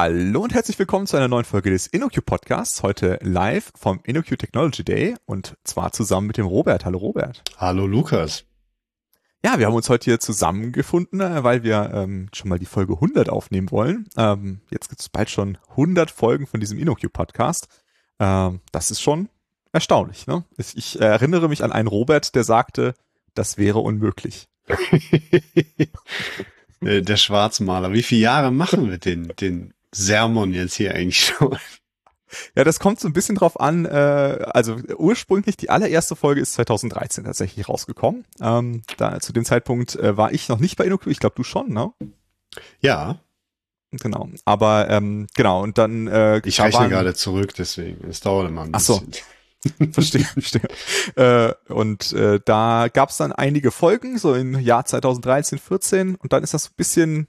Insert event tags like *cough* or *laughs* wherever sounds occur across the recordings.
Hallo und herzlich willkommen zu einer neuen Folge des InnoQ Podcasts. Heute live vom InnoQ Technology Day und zwar zusammen mit dem Robert. Hallo Robert. Hallo Lukas. Ja, wir haben uns heute hier zusammengefunden, äh, weil wir ähm, schon mal die Folge 100 aufnehmen wollen. Ähm, jetzt gibt es bald schon 100 Folgen von diesem InnoQ Podcast. Ähm, das ist schon erstaunlich. Ne? Ich, ich erinnere mich an einen Robert, der sagte, das wäre unmöglich. *laughs* Äh, der Schwarzmaler. Wie viele Jahre machen wir den, den Sermon jetzt hier eigentlich schon? Ja, das kommt so ein bisschen drauf an. Äh, also ursprünglich die allererste Folge ist 2013 tatsächlich rausgekommen. Ähm, da zu dem Zeitpunkt äh, war ich noch nicht bei InnoQ. Ich glaube, du schon, ne? Ja. Genau. Aber ähm, genau und dann. Äh, ich rechne waren, gerade zurück, deswegen. Es dauert immer ein bisschen. Ach so. *laughs* verstehe, verstehe. Äh, und äh, da gab es dann einige Folgen, so im Jahr 2013, 14 und dann ist das ein bisschen,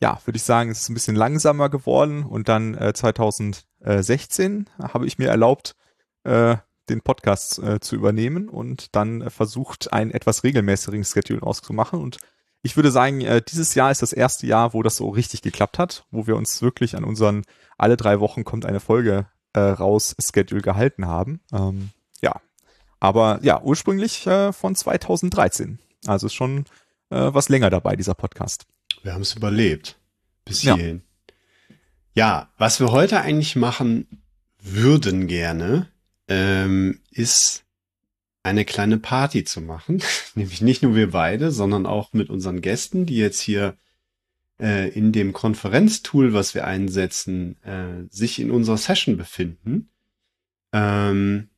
ja, würde ich sagen, es ist ein bisschen langsamer geworden und dann äh, 2016 habe ich mir erlaubt, äh, den Podcast äh, zu übernehmen und dann äh, versucht, einen etwas regelmäßigeren Schedule auszumachen und ich würde sagen, äh, dieses Jahr ist das erste Jahr, wo das so richtig geklappt hat, wo wir uns wirklich an unseren alle drei Wochen kommt eine Folge äh, raus Schedule gehalten haben. Ähm, ja, aber ja, ursprünglich äh, von 2013. Also ist schon äh, was länger dabei, dieser Podcast. Wir haben es überlebt. Bis hierhin. Ja. ja, was wir heute eigentlich machen würden gerne, ähm, ist eine kleine Party zu machen. *laughs* Nämlich nicht nur wir beide, sondern auch mit unseren Gästen, die jetzt hier äh, in dem Konferenztool, was wir einsetzen, äh, sich in unserer Session befinden. Ähm,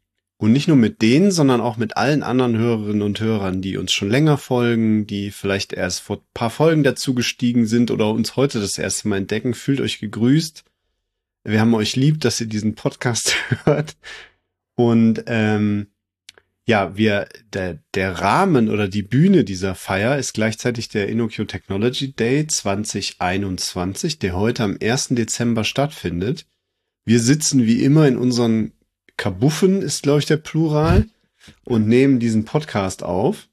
und nicht nur mit denen, sondern auch mit allen anderen Hörerinnen und Hörern, die uns schon länger folgen, die vielleicht erst vor paar Folgen dazu gestiegen sind oder uns heute das erste Mal entdecken. Fühlt euch gegrüßt. Wir haben euch lieb, dass ihr diesen Podcast *laughs* hört. Und ähm, ja, wir, der, der Rahmen oder die Bühne dieser Feier ist gleichzeitig der InnoQ Technology Day 2021, der heute am 1. Dezember stattfindet. Wir sitzen wie immer in unseren Kabuffen, ist glaube ich der Plural, und nehmen diesen Podcast auf.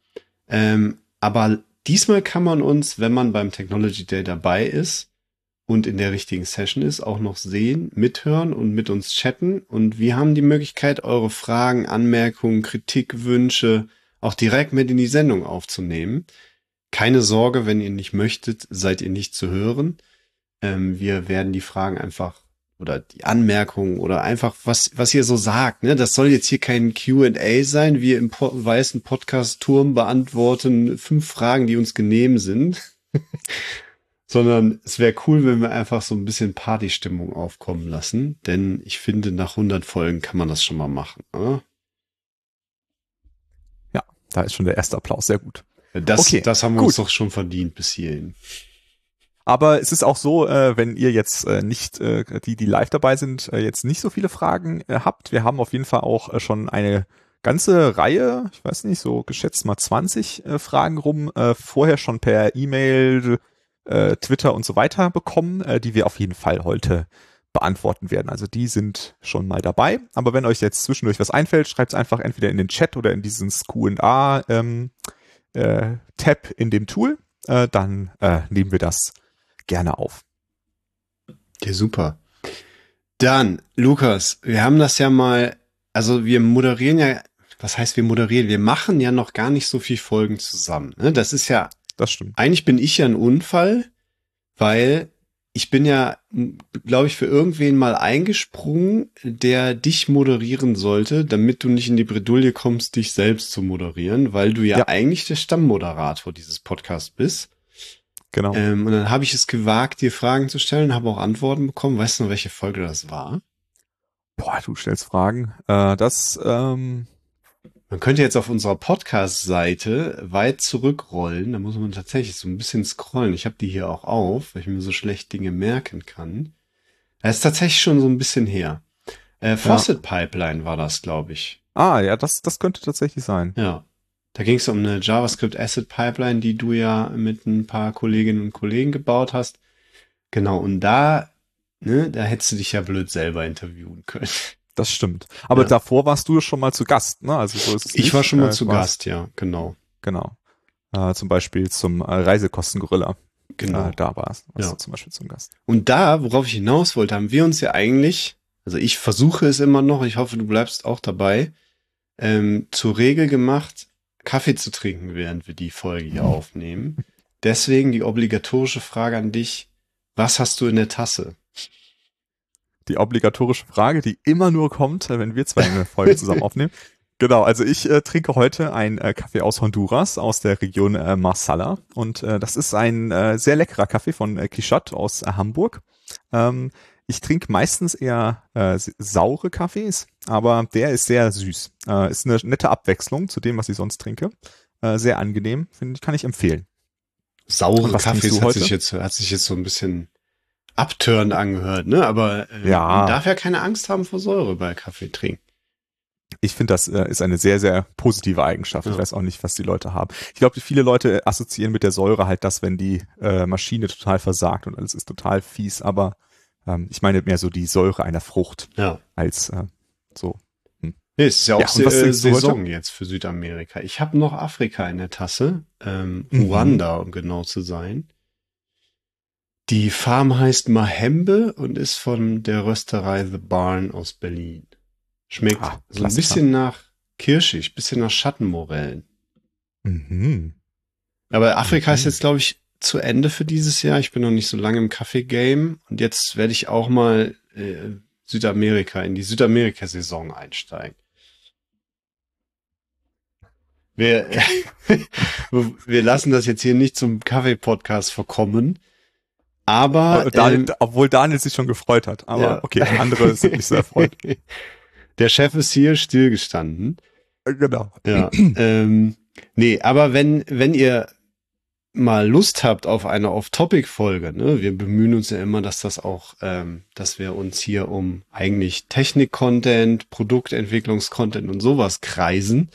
Ähm, aber diesmal kann man uns, wenn man beim Technology Day dabei ist, und in der richtigen Session ist, auch noch sehen, mithören und mit uns chatten. Und wir haben die Möglichkeit, eure Fragen, Anmerkungen, Kritik, Wünsche auch direkt mit in die Sendung aufzunehmen. Keine Sorge, wenn ihr nicht möchtet, seid ihr nicht zu hören. Ähm, wir werden die Fragen einfach oder die Anmerkungen oder einfach was, was ihr so sagt. Ne? Das soll jetzt hier kein Q&A sein. Wir im po weißen Podcast-Turm beantworten fünf Fragen, die uns genehm sind. *laughs* sondern es wäre cool, wenn wir einfach so ein bisschen Partystimmung aufkommen lassen, denn ich finde, nach 100 Folgen kann man das schon mal machen. Oder? Ja, da ist schon der erste Applaus, sehr gut. Das, okay, das haben wir gut. uns doch schon verdient bis hierhin. Aber es ist auch so, äh, wenn ihr jetzt äh, nicht, äh, die, die live dabei sind, äh, jetzt nicht so viele Fragen äh, habt. Wir haben auf jeden Fall auch äh, schon eine ganze Reihe, ich weiß nicht, so geschätzt mal 20 äh, Fragen rum, äh, vorher schon per E-Mail, äh, Twitter und so weiter bekommen, äh, die wir auf jeden Fall heute beantworten werden. Also die sind schon mal dabei. Aber wenn euch jetzt zwischendurch was einfällt, schreibt es einfach entweder in den Chat oder in diesen Q&A ähm, äh, in dem Tool. Äh, dann äh, nehmen wir das gerne auf. Ja, super. Dann, Lukas, wir haben das ja mal, also wir moderieren ja, was heißt wir moderieren? Wir machen ja noch gar nicht so viel Folgen zusammen. Ne? Das ist ja das stimmt. Eigentlich bin ich ja ein Unfall, weil ich bin ja, glaube ich, für irgendwen mal eingesprungen, der dich moderieren sollte, damit du nicht in die Bredouille kommst, dich selbst zu moderieren, weil du ja, ja. eigentlich der Stammmoderator dieses Podcasts bist. Genau. Ähm, und dann habe ich es gewagt, dir Fragen zu stellen, habe auch Antworten bekommen. Weißt du noch, welche Folge das war? Boah, du stellst Fragen. Äh, das, ähm, man könnte jetzt auf unserer Podcast-Seite weit zurückrollen. Da muss man tatsächlich so ein bisschen scrollen. Ich habe die hier auch auf, weil ich mir so schlecht Dinge merken kann. Das ist tatsächlich schon so ein bisschen her. Äh, Faucet ja. Pipeline war das, glaube ich. Ah, ja, das, das könnte tatsächlich sein. Ja. Da ging es um eine JavaScript Asset Pipeline, die du ja mit ein paar Kolleginnen und Kollegen gebaut hast. Genau, und da, ne, da hättest du dich ja blöd selber interviewen können. Das stimmt. Aber ja. davor warst du schon mal zu Gast, ne? Also so ist es Ich nicht. war schon mal äh, zu Gast, ja, genau. Genau. Äh, zum Beispiel zum äh, Reisekostengorilla. genau. äh, da warst. warst Ja. du zum Beispiel zum Gast. Und da, worauf ich hinaus wollte, haben wir uns ja eigentlich, also ich versuche es immer noch, ich hoffe, du bleibst auch dabei, ähm, zur Regel gemacht, Kaffee zu trinken, während wir die Folge hier aufnehmen. Deswegen die obligatorische Frage an dich, was hast du in der Tasse? Die obligatorische Frage, die immer nur kommt, äh, wenn wir zwei eine Folge *laughs* zusammen aufnehmen. Genau, also ich äh, trinke heute einen äh, Kaffee aus Honduras, aus der Region äh, Marsala. Und äh, das ist ein äh, sehr leckerer Kaffee von äh, Kichat aus äh, Hamburg. Ähm, ich trinke meistens eher äh, saure Kaffees, aber der ist sehr süß. Äh, ist eine nette Abwechslung zu dem, was ich sonst trinke. Äh, sehr angenehm, finde ich, kann ich empfehlen. Saure Kaffees hat sich jetzt, hat sich jetzt so ein bisschen abtörend angehört, ne? Aber äh, Ja. man darf ja keine Angst haben vor Säure bei Kaffee trinken. Ich finde, das äh, ist eine sehr, sehr positive Eigenschaft. Ich Ja. weiß auch nicht, was die Leute haben. Ich glaube, viele Leute assoziieren mit der Säure halt das, wenn die äh, Maschine total versagt und alles ist total fies. Aber ähm, ich meine mehr so die Säure einer Frucht Ja. als äh, so. Nee, es ist ja auch Ja, Se was äh, du heute? Saison jetzt für Südamerika. Ich habe noch Afrika in der Tasse, ähm, Mhm. Ruanda, um genau zu sein. Die Farm heißt Mahembe und ist von der Rösterei The Barn aus Berlin. Schmeckt Ah, so ein bisschen nach kirschig, bisschen nach Schattenmorellen. Mhm. Aber Afrika ist Mhm. jetzt, glaube ich, zu Ende für dieses Jahr. Ich bin noch nicht so lange im Kaffee-Game und jetzt werde ich auch mal äh, Südamerika, in die Südamerika-Saison einsteigen. Wir, *laughs* wir lassen das jetzt hier nicht zum Kaffee-Podcast verkommen, aber Daniel, ähm, obwohl Daniel sich schon gefreut hat. Aber ja. okay, andere sind nicht so erfreut. *laughs* Der Chef ist hier stillgestanden. Äh, genau. Ja. ähm, nee, aber wenn, wenn ihr mal Lust habt auf eine Off-Topic-Folge, ne, wir bemühen uns ja immer, dass das auch, ähm, dass wir uns hier um eigentlich Technik-Content, Produktentwicklungs-Content und sowas kreisen.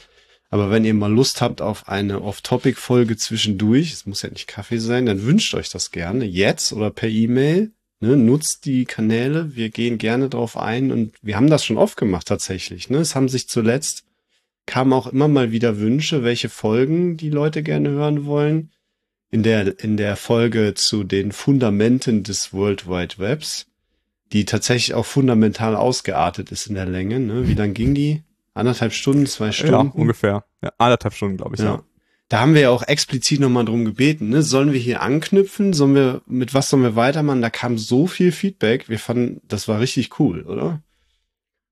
Aber wenn ihr mal Lust habt auf eine Off-Topic-Folge zwischendurch, es muss ja nicht Kaffee sein, dann wünscht euch das gerne jetzt oder per E-Mail. Ne, nutzt die Kanäle, wir gehen gerne drauf ein und wir haben das schon oft gemacht tatsächlich. Ne? Es haben sich zuletzt kamen auch immer mal wieder Wünsche, welche Folgen die Leute gerne hören wollen. In der, in der Folge zu den Fundamenten des World Wide Webs, die tatsächlich auch fundamental ausgeartet ist in der Länge. Ne? Wie lang ging die? Anderthalb Stunden, zwei Ja, Stunden? ungefähr. Ja, anderthalb Stunden, glaube ich. Ja. Ja. Da haben wir ja auch explizit nochmal drum gebeten, ne? Sollen wir hier anknüpfen? Sollen wir, mit was sollen wir weitermachen? Da kam so viel Feedback. Wir fanden, das war richtig cool, oder?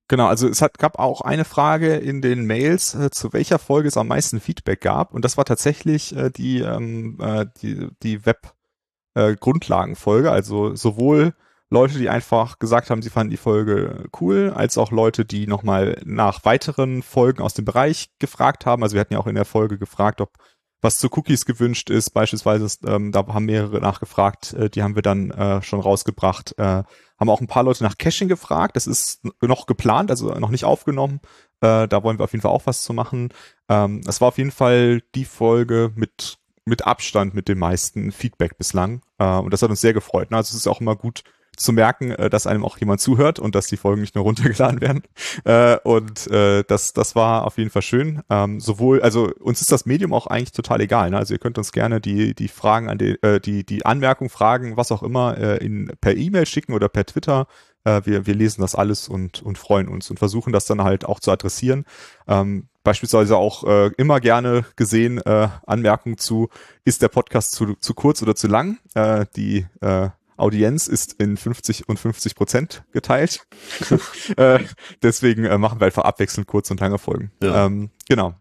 Genau, also es hat, gab auch eine Frage in den Mails, äh, zu welcher Folge es am meisten Feedback gab. Und das war tatsächlich äh, die, ähm, äh, die, die Web-Grundlagenfolge. also sowohl Leute, die einfach gesagt haben, sie fanden die Folge cool, als auch Leute, die nochmal nach weiteren Folgen aus dem Bereich gefragt haben. Also wir hatten ja auch in der Folge gefragt, ob was zu Cookies gewünscht ist, beispielsweise, ähm, da haben mehrere nachgefragt, äh, die haben wir dann äh, schon rausgebracht. Äh, haben auch ein paar Leute nach Caching gefragt, das ist noch geplant, also noch nicht aufgenommen. Äh, da wollen wir auf jeden Fall auch was zu machen. Ähm, war auf jeden Fall die Folge mit, mit Abstand mit dem meisten Feedback bislang. Äh, und das hat uns sehr gefreut. Ne? Also es ist auch immer gut zu merken, äh, dass einem auch jemand zuhört und dass die Folgen nicht nur runtergeladen werden. *laughs* Äh, und äh, das, das war auf jeden Fall schön. Ähm, sowohl, also uns ist das Medium auch eigentlich total egal. Ne? Also ihr könnt uns gerne die, die Fragen an die, äh, die, die Anmerkungen, Fragen, was auch immer, äh, in, per E-Mail schicken oder per Twitter. Äh, wir, wir lesen das alles und, und freuen uns und versuchen das dann halt auch zu adressieren. Ähm, beispielsweise auch äh, immer gerne gesehen äh, Anmerkungen zu, ist der Podcast zu, zu kurz oder zu lang? Äh, die äh, Audienz ist in 50 und 50 Prozent geteilt. *laughs* äh, deswegen äh, machen wir einfach abwechselnd kurze und lange Folgen. Ja. Ähm, genau.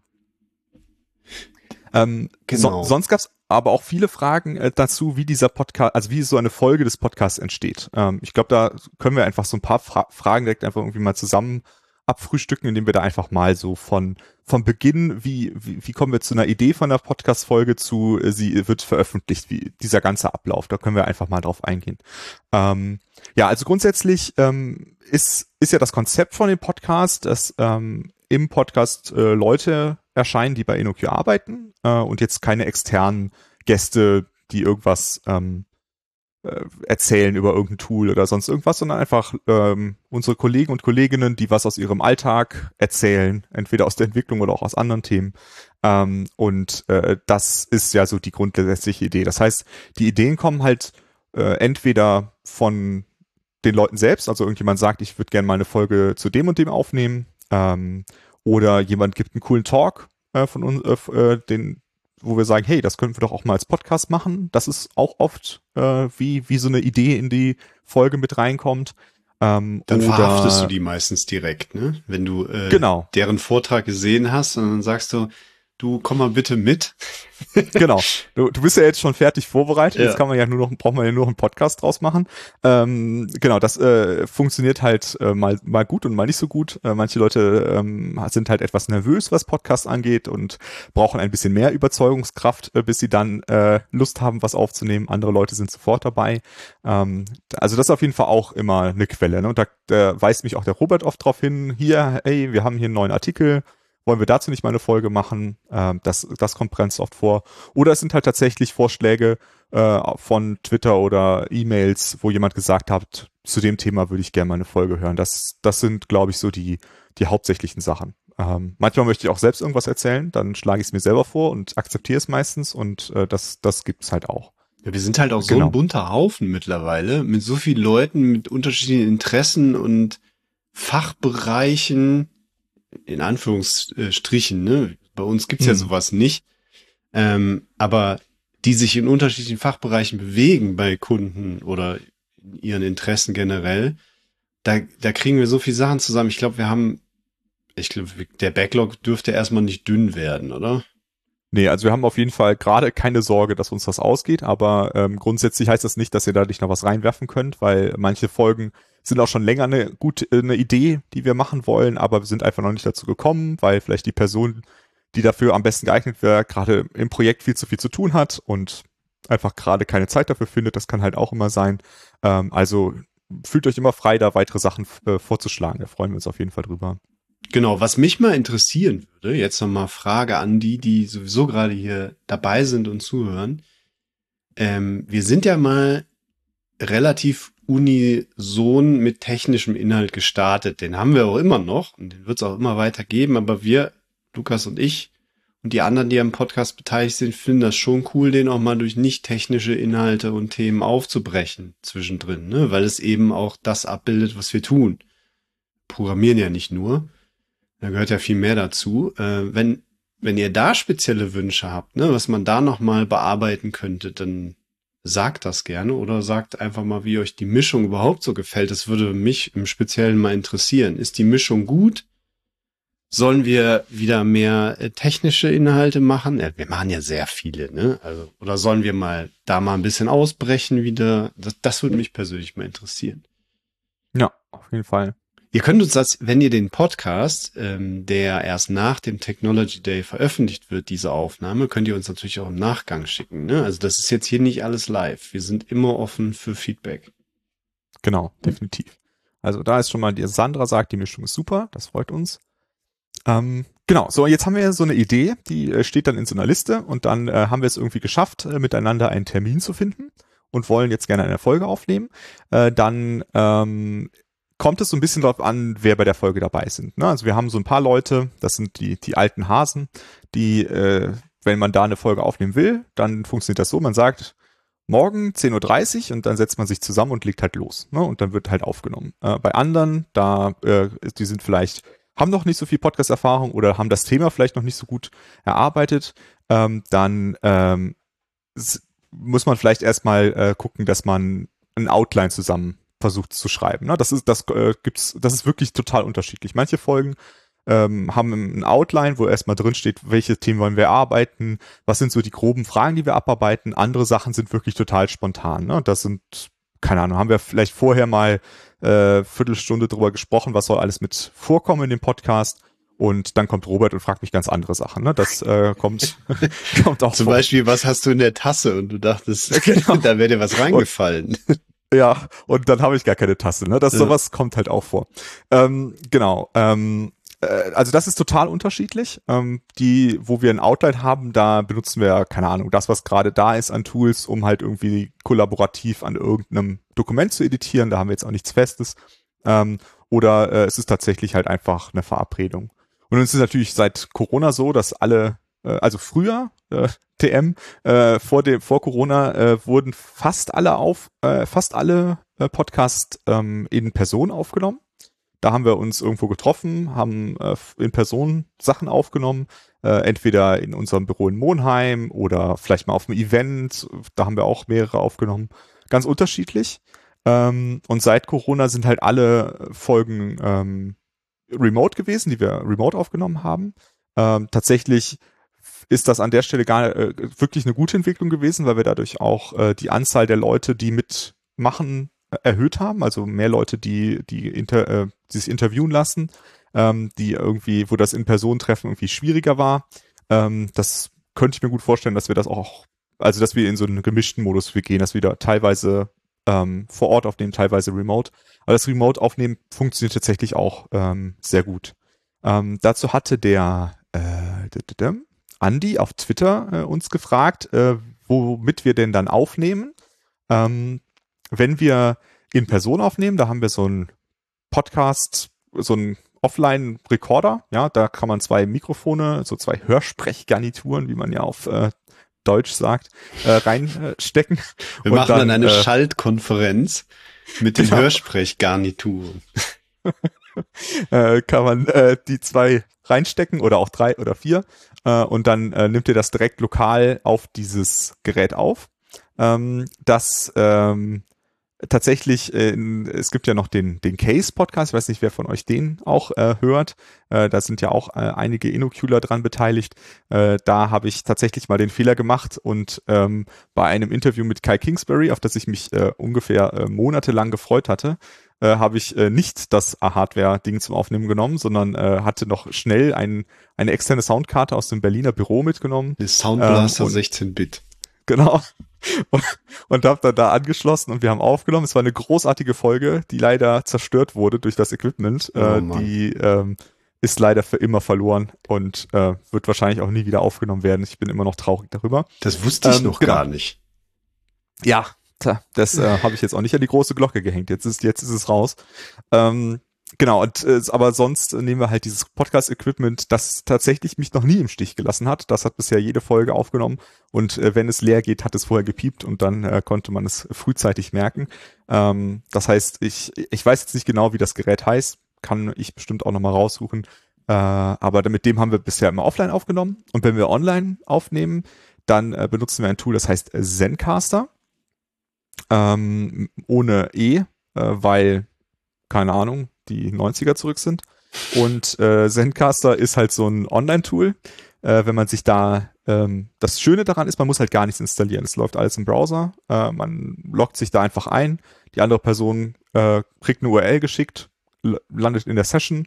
Ähm, Genau. So, sonst gab's aber auch viele Fragen äh, dazu, wie dieser Podcast, also wie so eine Folge des Podcasts entsteht. Ähm, ich glaube, da können wir einfach so ein paar Fra Fragen direkt einfach irgendwie mal zusammen abfrühstücken, indem wir da einfach mal so von vom Beginn, wie, wie, wie kommen wir zu einer Idee von der Podcast-Folge zu, äh, sie wird veröffentlicht, wie dieser ganze Ablauf, da können wir einfach mal drauf eingehen. Ähm, ja, also grundsätzlich ähm, ist, ist ja das Konzept von dem Podcast, dass ähm, im Podcast äh, Leute erscheinen, die bei InnoQ arbeiten äh, und jetzt keine externen Gäste, die irgendwas ähm, äh, erzählen über irgendein Tool oder sonst irgendwas, sondern einfach ähm, unsere Kollegen und Kolleginnen, die was aus ihrem Alltag erzählen, entweder aus der Entwicklung oder auch aus anderen Themen. Ähm, und äh, das ist ja so die grundsätzliche Idee. Das heißt, die Ideen kommen halt äh, entweder von den Leuten selbst, also irgendjemand sagt, ich würde gerne mal eine Folge zu dem und dem aufnehmen, ähm, oder jemand gibt einen coolen Talk äh, von uns, äh, äh, den, wo wir sagen, hey, das können wir doch auch mal als Podcast machen. Das ist auch oft äh, wie wie so eine Idee in die Folge mit reinkommt. Ähm, dann oder, verhaftest du die meistens direkt, ne? Wenn du äh, genau. deren Vortrag gesehen hast und dann sagst du, du komm mal bitte mit. *laughs* genau. Du, du bist ja jetzt schon fertig vorbereitet. Ja. Jetzt kann man ja nur noch, braucht man ja nur noch einen Podcast draus machen. Ähm, genau, das äh, funktioniert halt äh, mal, mal gut und mal nicht so gut. Äh, manche Leute ähm, sind halt etwas nervös, was Podcast angeht und brauchen ein bisschen mehr Überzeugungskraft, äh, bis sie dann äh, Lust haben, was aufzunehmen. Andere Leute sind sofort dabei. Ähm, also das ist auf jeden Fall auch immer eine Quelle. Ne? Und da, da weist mich auch der Robert oft drauf hin. Hier, hey, wir haben hier einen neuen Artikel wollen wir dazu nicht mal eine Folge machen? Ähm, das, das kommt ganz oft vor. Oder es sind halt tatsächlich Vorschläge äh, von Twitter oder E-Mails, wo jemand gesagt hat, zu dem Thema würde ich gerne mal eine Folge hören. Das, das sind, glaube ich, so die, die hauptsächlichen Sachen. Ähm, manchmal möchte ich auch selbst irgendwas erzählen, dann schlage ich es mir selber vor und akzeptiere es meistens und äh, das, das gibt's halt auch. Ja, wir sind halt auch genau. so ein bunter Haufen mittlerweile, mit so vielen Leuten, mit unterschiedlichen Interessen und Fachbereichen, in Anführungsstrichen, ne? Bei uns gibt's ja hm. sowas nicht. Ähm, aber die sich in unterschiedlichen Fachbereichen bewegen bei Kunden oder ihren Interessen generell, da, da kriegen wir so viel Sachen zusammen. Ich glaube, wir haben, ich glaube, der Backlog dürfte erstmal nicht dünn werden, oder? Nee, also wir haben auf jeden Fall gerade keine Sorge, dass uns das ausgeht, aber ähm, grundsätzlich heißt das nicht, dass ihr da nicht noch was reinwerfen könnt, weil manche Folgen sind auch schon länger eine gute eine Idee, die wir machen wollen, aber wir sind einfach noch nicht dazu gekommen, weil vielleicht die Person, die dafür am besten geeignet wäre, gerade im Projekt viel zu viel zu tun hat und einfach gerade keine Zeit dafür findet. Das kann halt auch immer sein. Ähm, also fühlt euch immer frei, da weitere Sachen äh, vorzuschlagen. Da freuen wir uns auf jeden Fall drüber. Genau, was mich mal interessieren würde, jetzt nochmal Frage an die, die sowieso gerade hier dabei sind und zuhören. Ähm, wir sind ja mal relativ unison mit technischem Inhalt gestartet. Den haben wir auch immer noch und den wird es auch immer weiter geben, aber wir, Lukas und ich und die anderen, die am Podcast beteiligt sind, finden das schon cool, den auch mal durch nicht technische Inhalte und Themen aufzubrechen zwischendrin, ne? weil es eben auch das abbildet, was wir tun. Programmieren ja nicht nur. Da gehört ja viel mehr dazu. Äh, wenn, wenn ihr da spezielle Wünsche habt, ne, was man da nochmal bearbeiten könnte, dann sagt das gerne oder sagt einfach mal, wie euch die Mischung überhaupt so gefällt. Das würde mich im Speziellen mal interessieren. Ist die Mischung gut? Sollen wir wieder mehr äh, technische Inhalte machen? Ja, wir machen ja sehr viele, ne? Also, oder sollen wir mal da mal ein bisschen ausbrechen wieder? Das, das würde mich persönlich mal interessieren. Ja, auf jeden Fall. Ihr könnt uns das, wenn ihr den Podcast, ähm, der erst nach dem Technology Day veröffentlicht wird, diese Aufnahme, könnt ihr uns natürlich auch im Nachgang schicken. Ne? Also das ist jetzt hier nicht alles live. Wir sind immer offen für Feedback. Genau, definitiv. Also da ist schon mal die Sandra sagt, die Mischung ist super, das freut uns. Ähm, genau, so jetzt haben wir so eine Idee, die äh, steht dann in so einer Liste und dann äh, haben wir es irgendwie geschafft, äh, miteinander einen Termin zu finden und wollen jetzt gerne eine Folge aufnehmen. Äh, dann ähm, kommt es so ein bisschen darauf an, wer bei der Folge dabei sind. Ne? Also wir haben so ein paar Leute, das sind die, die alten Hasen, die, äh, wenn man da eine Folge aufnehmen will, dann funktioniert das so, man sagt, morgen 10.30 Uhr und dann setzt man sich zusammen und legt halt los. Ne? Und dann wird halt aufgenommen. Äh, bei anderen, da, äh, die sind vielleicht, haben noch nicht so viel Podcast-Erfahrung oder haben das Thema vielleicht noch nicht so gut erarbeitet, ähm, dann ähm, muss man vielleicht erstmal äh, gucken, dass man ein Outline zusammen versucht zu schreiben. Ne? Das ist, das äh, gibt's, das ist wirklich total unterschiedlich. Manche Folgen ähm, haben ein Outline, wo erstmal drin steht, welche Themen wollen wir arbeiten, was sind so die groben Fragen, die wir abarbeiten. Andere Sachen sind wirklich total spontan. Ne? Das sind, keine Ahnung, haben wir vielleicht vorher mal äh, Viertelstunde drüber gesprochen, was soll alles mit vorkommen in dem Podcast. Und dann kommt Robert und fragt mich ganz andere Sachen. Ne? Das äh, kommt, *laughs* kommt auch Zum vor. Beispiel, was hast du in der Tasse? Und du dachtest, *laughs* genau. *laughs* da wäre dir was reingefallen. Und, ja, und dann habe ich gar keine Tasse. Ne? Das ja. sowas kommt halt auch vor. Ähm, genau. Ähm, äh, also das ist total unterschiedlich. Ähm, die, wo wir ein Outline haben, da benutzen wir, keine Ahnung, das, was gerade da ist an Tools, um halt irgendwie kollaborativ an irgendeinem Dokument zu editieren. Da haben wir jetzt auch nichts Festes. Ähm, oder äh, es ist tatsächlich halt einfach eine Verabredung. Und es ist natürlich seit Corona so, dass alle, also früher, äh, *laughs* TM, äh, vor dem, vor Corona äh, wurden fast alle auf, äh, fast alle äh, Podcasts ähm, in Person aufgenommen. Da haben wir uns irgendwo getroffen, haben äh, in Person Sachen aufgenommen, äh, entweder in unserem Büro in Monheim oder vielleicht mal auf einem Event. Da haben wir auch mehrere aufgenommen. Ganz unterschiedlich. Ähm, und seit Corona sind halt alle Folgen ähm, remote gewesen, die wir remote aufgenommen haben. Ähm, tatsächlich ist das an der Stelle gar äh, wirklich eine gute Entwicklung gewesen, weil wir dadurch auch äh, die Anzahl der Leute, die mitmachen, erhöht haben, also mehr Leute, die, die, inter, äh, die sich interviewen lassen, ähm, die irgendwie, wo das In-Person-Treffen irgendwie schwieriger war. Ähm, das könnte ich mir gut vorstellen, dass wir das auch, also dass wir in so einen gemischten Modus gehen, dass wir da teilweise ähm, vor Ort aufnehmen, teilweise remote. Aber das Remote-Aufnehmen funktioniert tatsächlich auch ähm, sehr gut. Ähm, dazu hatte der äh, Andy auf Twitter äh, uns gefragt, äh, womit wir denn dann aufnehmen. Ähm, wenn wir in Person aufnehmen, da haben wir so ein Podcast, so ein Offline-Recorder, ja, da kann man zwei Mikrofone, so zwei Hörsprechgarnituren, wie man ja auf äh, Deutsch sagt, äh, reinstecken. *laughs* Wir machen dann, dann eine äh, Schaltkonferenz mit den genau. Hörsprechgarnituren. *laughs* *laughs* äh, kann man äh, die zwei reinstecken oder auch drei oder vier äh, und dann äh, nimmt ihr das direkt lokal auf dieses Gerät auf. Ähm, das ähm, tatsächlich, äh, es gibt ja noch den, den Case-Podcast, ich weiß nicht, wer von euch den auch äh, hört. Äh, da sind ja auch äh, einige Inocular dran beteiligt. Äh, da habe ich tatsächlich mal den Fehler gemacht und ähm, bei einem Interview mit Kai Kingsbury, auf das ich mich äh, ungefähr äh, monatelang gefreut hatte, äh, habe ich äh, nicht das Hardware-Ding zum Aufnehmen genommen, sondern äh, hatte noch schnell ein, eine externe Soundkarte aus dem Berliner Büro mitgenommen. Die Soundblaster ähm, 16-Bit. Genau. *laughs* Und, und habe dann da angeschlossen und wir haben aufgenommen. Es war eine großartige Folge, die leider zerstört wurde durch das Equipment. Oh, äh, die ähm, ist leider für immer verloren und äh, wird wahrscheinlich auch nie wieder aufgenommen werden. Ich bin immer noch traurig darüber. Das wusste ich ähm, noch genau. gar nicht. Ja, das äh, habe ich jetzt auch nicht an die große Glocke gehängt. Jetzt ist jetzt ist es raus. Ähm, Genau, und äh, aber sonst nehmen wir halt dieses Podcast-Equipment, das tatsächlich mich noch nie im Stich gelassen hat. Das hat bisher jede Folge aufgenommen und äh, wenn es leer geht, hat es vorher gepiept und dann äh, konnte man es frühzeitig merken. Ähm, das heißt, ich, ich weiß jetzt nicht genau, wie das Gerät heißt, kann ich bestimmt auch nochmal raussuchen. Äh, aber mit dem haben wir bisher immer offline aufgenommen und wenn wir online aufnehmen, dann äh, benutzen wir ein Tool, das heißt Zencaster. Ähm, ohne E, äh, weil, keine Ahnung, die 90er zurück sind. Und äh, Zencaster ist halt so ein Online-Tool. Äh, wenn man sich da, ähm, das Schöne daran ist, man muss halt gar nichts installieren. Es läuft alles im Browser. Äh, man loggt sich da einfach ein. Die andere Person äh, kriegt eine URL geschickt, landet in der Session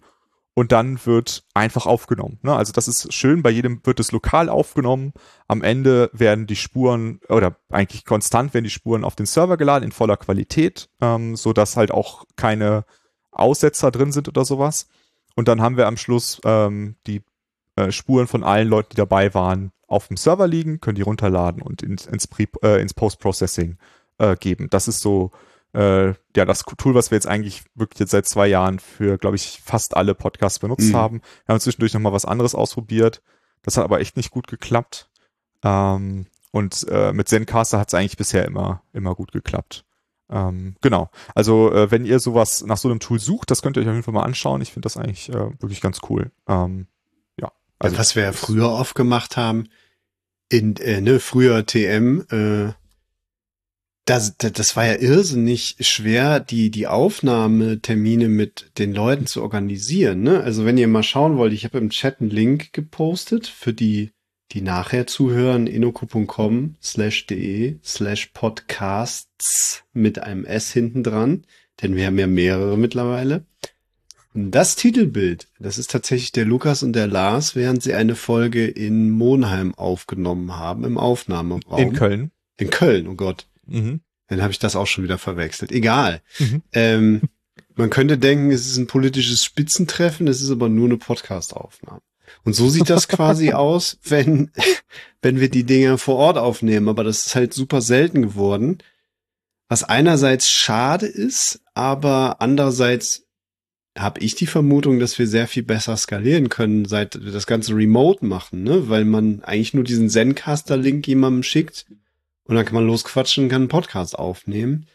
und dann wird einfach aufgenommen. Ne? Also das ist schön, bei jedem wird es lokal aufgenommen. Am Ende werden die Spuren oder eigentlich konstant werden die Spuren auf den Server geladen in voller Qualität, ähm, so halt auch keine Aussetzer drin sind oder sowas. Und dann haben wir am Schluss ähm, die äh, Spuren von allen Leuten, die dabei waren, auf dem Server liegen, können die runterladen und ins, ins, äh, ins Post-Processing äh, geben. Das ist so äh, ja das Tool, was wir jetzt eigentlich wirklich jetzt seit zwei Jahren für, glaube ich, fast alle Podcasts benutzt mhm. haben. Wir haben zwischendurch nochmal was anderes ausprobiert. Das hat aber echt nicht gut geklappt. Ähm, und äh, mit Zencaster hat es eigentlich bisher immer, immer gut geklappt. Ähm, genau. Also äh, wenn ihr sowas nach so einem Tool sucht, das könnt ihr euch auf jeden Fall mal anschauen. Ich finde das eigentlich äh, wirklich ganz cool. Ähm, ja. Also was wir ja früher oft gemacht haben, in äh, ne, früher TM, äh, das, das war ja irrsinnig schwer, die, die Aufnahmetermine mit den Leuten zu organisieren. Ne? Also wenn ihr mal schauen wollt, ich habe im Chat einen Link gepostet für die die nachher zuhören, inoku.com slash de slash podcasts mit einem S hinten dran, denn wir haben ja mehrere mittlerweile. Das Titelbild, das ist tatsächlich der Lukas und der Lars, während sie eine Folge in Monheim aufgenommen haben, im Aufnahmeraum. In Köln. In Köln, oh Gott. Mhm. Dann habe ich das auch schon wieder verwechselt. Egal. Mhm. Ähm, Man könnte denken, es ist ein politisches Spitzentreffen, es ist aber nur eine Podcast-Aufnahme. Und so sieht das quasi *laughs* aus, wenn, *laughs* wenn wir die Dinge vor Ort aufnehmen. Aber das ist halt super selten geworden. Was einerseits schade ist, aber andererseits habe ich die Vermutung, dass wir sehr viel besser skalieren können, seit wir das Ganze remote machen, ne? Weil man eigentlich nur diesen Zencaster-Link jemandem schickt und dann kann man losquatschen und kann einen Podcast aufnehmen.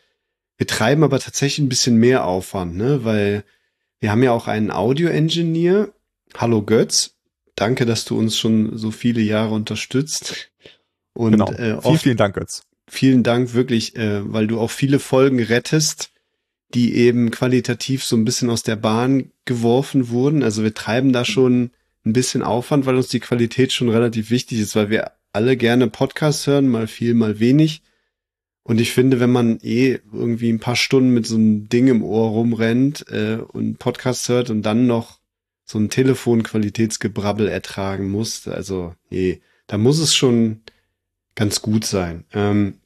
Wir treiben aber tatsächlich ein bisschen mehr Aufwand, ne? Weil wir haben ja auch einen Audio-Engineer. Hallo Götz. Danke, dass du uns schon so viele Jahre unterstützt. Und genau. äh, oft, vielen, vielen Dank, Götz. Vielen Dank wirklich, äh, weil du auch viele Folgen rettest, die eben qualitativ so ein bisschen aus der Bahn geworfen wurden. Also wir treiben da schon ein bisschen Aufwand, weil uns die Qualität schon relativ wichtig ist, weil wir alle gerne Podcasts hören, mal viel, mal wenig. Und ich finde, wenn man eh irgendwie ein paar Stunden mit so einem Ding im Ohr rumrennt äh, und Podcast hört und dann noch so ein Telefonqualitätsgebrabbel ertragen muss, also nee, da muss es schon ganz gut sein. Ähm,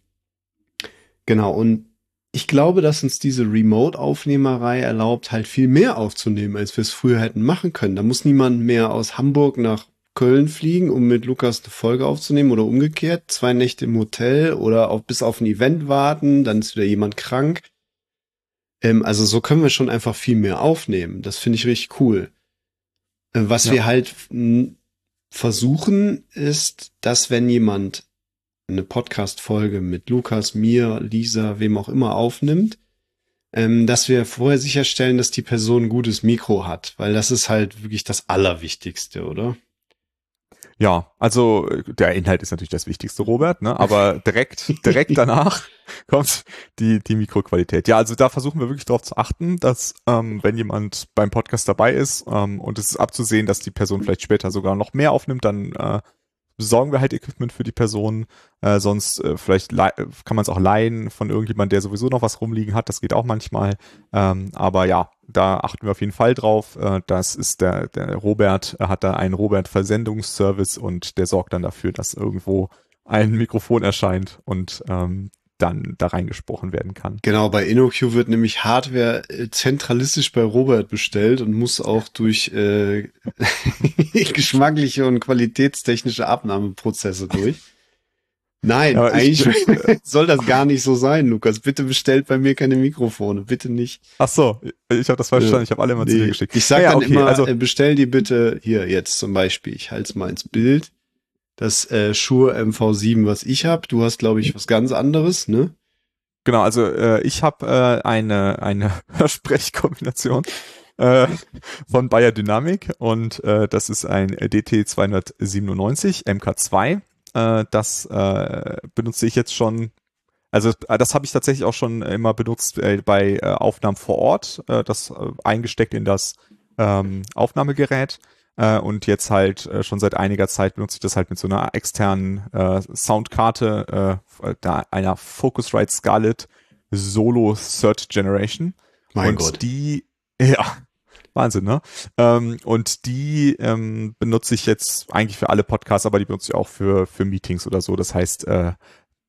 genau, und ich glaube, dass uns diese Remote-Aufnehmerei erlaubt, halt viel mehr aufzunehmen, als wir es früher hätten machen können. Da muss niemand mehr aus Hamburg nach Köln fliegen, um mit Lukas eine Folge aufzunehmen oder umgekehrt, zwei Nächte im Hotel oder auch bis auf ein Event warten, dann ist wieder jemand krank. Ähm, also so können wir schon einfach viel mehr aufnehmen. Das finde ich richtig cool. Was ja. wir halt versuchen, ist, dass wenn jemand eine Podcast-Folge mit Lukas, mir, Lisa, wem auch immer aufnimmt, ähm, dass wir vorher sicherstellen, dass die Person ein gutes Mikro hat, weil das ist halt wirklich das Allerwichtigste, oder? Ja, also der Inhalt ist natürlich das Wichtigste, Robert, ne? aber direkt, *laughs* direkt danach kommt die, die Mikroqualität. Ja, also da versuchen wir wirklich darauf zu achten, dass ähm, wenn jemand beim Podcast dabei ist ähm, und es ist abzusehen, dass die Person vielleicht später sogar noch mehr aufnimmt, dann äh, besorgen wir halt Equipment für die Person. Äh, sonst äh, vielleicht kann man es auch leihen von irgendjemand, der sowieso noch was rumliegen hat. Das geht auch manchmal. Ähm, aber ja, da achten wir auf jeden Fall drauf. Äh, das ist der, der Robert, hat da einen Robert-Versendungsservice und der sorgt dann dafür, dass irgendwo ein Mikrofon erscheint und ähm, dann da reingesprochen werden kann. Genau, bei InnoQ wird nämlich Hardware äh, zentralistisch bei Robert bestellt und muss auch durch äh, *laughs* geschmackliche und qualitätstechnische Abnahmeprozesse durch. Nein, ja, eigentlich ich, *laughs* soll das gar nicht so sein, Lukas. Bitte bestellt bei mir keine Mikrofone, bitte nicht. Ach so, ich habe das falsch verstanden. Ich habe alle immer nee. zu dir geschickt. Ich sage ja, dann okay, immer, also, äh, bestell die bitte hier jetzt zum Beispiel. Ich halte es mal ins Bild das äh, Shure MV7, was ich habe. Du hast, glaube ich, was ganz anderes, ne? Genau, also äh, ich habe äh, eine eine *laughs* Hörsprechkombination äh, von Bayer Dynamic und äh, das ist ein DT297 MK2. Äh, das äh, benutze ich jetzt schon also äh, das habe ich tatsächlich auch schon immer benutzt äh, bei äh, Aufnahmen vor Ort, äh, das äh, eingesteckt in das ähm, Aufnahmegerät. Äh, und jetzt halt äh, schon seit einiger Zeit benutze ich das halt mit so einer externen äh, Soundkarte, äh, da einer Focusrite Scarlett Solo Third Generation. Mein und Gott. die, *laughs* ja, Wahnsinn, ne? Ähm, und die ähm, benutze ich jetzt eigentlich für alle Podcasts, aber die benutze ich auch für, für Meetings oder so. Das heißt, äh,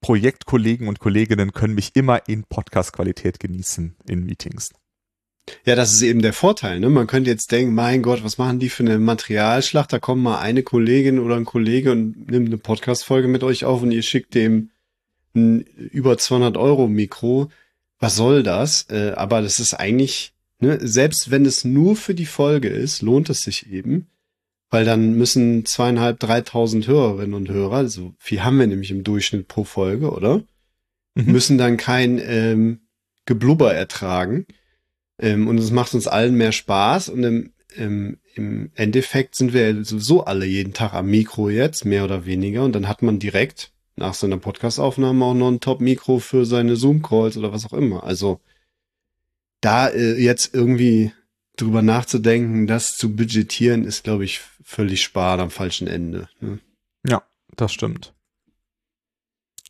Projektkollegen und Kolleginnen können mich immer in Podcast-Qualität genießen in Meetings. Ja, das ist eben der Vorteil. Ne? Man könnte jetzt denken, mein Gott, was machen die für eine Materialschlacht? Da kommt mal eine Kollegin oder ein Kollege und nimmt eine Podcast-Folge mit euch auf und ihr schickt dem ein über 200 Euro Mikro. Was soll das? Äh, aber das ist eigentlich, ne, selbst wenn es nur für die Folge ist, lohnt es sich eben, weil dann müssen zweieinhalb, dreitausend Hörerinnen und Hörer, also viel haben wir nämlich im Durchschnitt pro Folge, oder? Mhm. Müssen dann kein ähm, Geblubber ertragen ähm, und es macht uns allen mehr Spaß und im, im, im Endeffekt sind wir sowieso alle jeden Tag am Mikro jetzt, mehr oder weniger. Und dann hat man direkt nach seiner Podcast-Aufnahme auch noch ein Top-Mikro für seine Zoom-Calls oder was auch immer. Also da äh, jetzt irgendwie drüber nachzudenken, das zu budgetieren, ist, glaube ich, völlig spart am falschen Ende. Ne? Ja, das stimmt.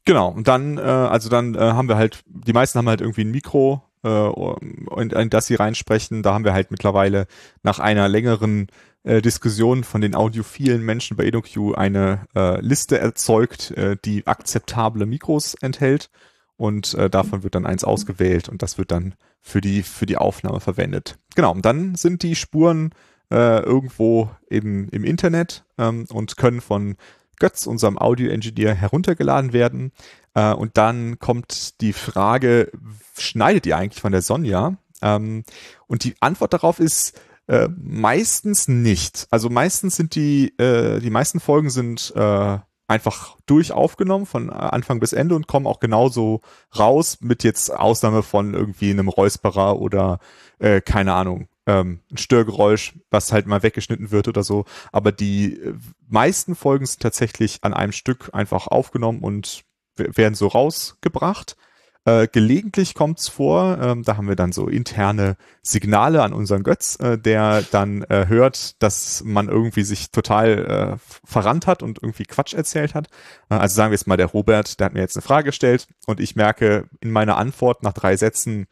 Genau, und dann, äh, also dann äh, haben wir halt, die meisten haben halt irgendwie ein Mikro, und in das sie reinsprechen. Da haben wir halt mittlerweile nach einer längeren äh, Diskussion von den audiophilen Menschen bei EdoQ eine äh, Liste erzeugt, äh, die akzeptable Mikros enthält. und äh, davon wird dann eins ausgewählt und das wird dann für die für die Aufnahme verwendet. Genau, und dann sind die Spuren äh, irgendwo in, im Internet ähm, und können von Götz, unserem Audio-Engineer, heruntergeladen werden. Äh, und dann kommt die Frage, schneidet ihr eigentlich von der Sonja? Ähm, und die Antwort darauf ist äh, meistens nicht. Also meistens sind die, äh, die meisten Folgen sind äh, einfach durch aufgenommen von Anfang bis Ende und kommen auch genauso raus mit jetzt Ausnahme von irgendwie einem Räusperer oder äh, keine Ahnung, ähm, ein Störgeräusch, was halt mal weggeschnitten wird oder so. Aber die äh, meisten Folgen sind tatsächlich an einem Stück einfach aufgenommen und werden so rausgebracht. Äh, gelegentlich kommt es vor, ähm, da haben wir dann so interne Signale an unseren Götz, äh, der dann äh, hört, dass man irgendwie sich total äh, verrannt hat und irgendwie Quatsch erzählt hat. Äh, also sagen wir jetzt mal, der Robert, der hat mir jetzt eine Frage gestellt und ich merke in meiner Antwort nach drei Sätzen,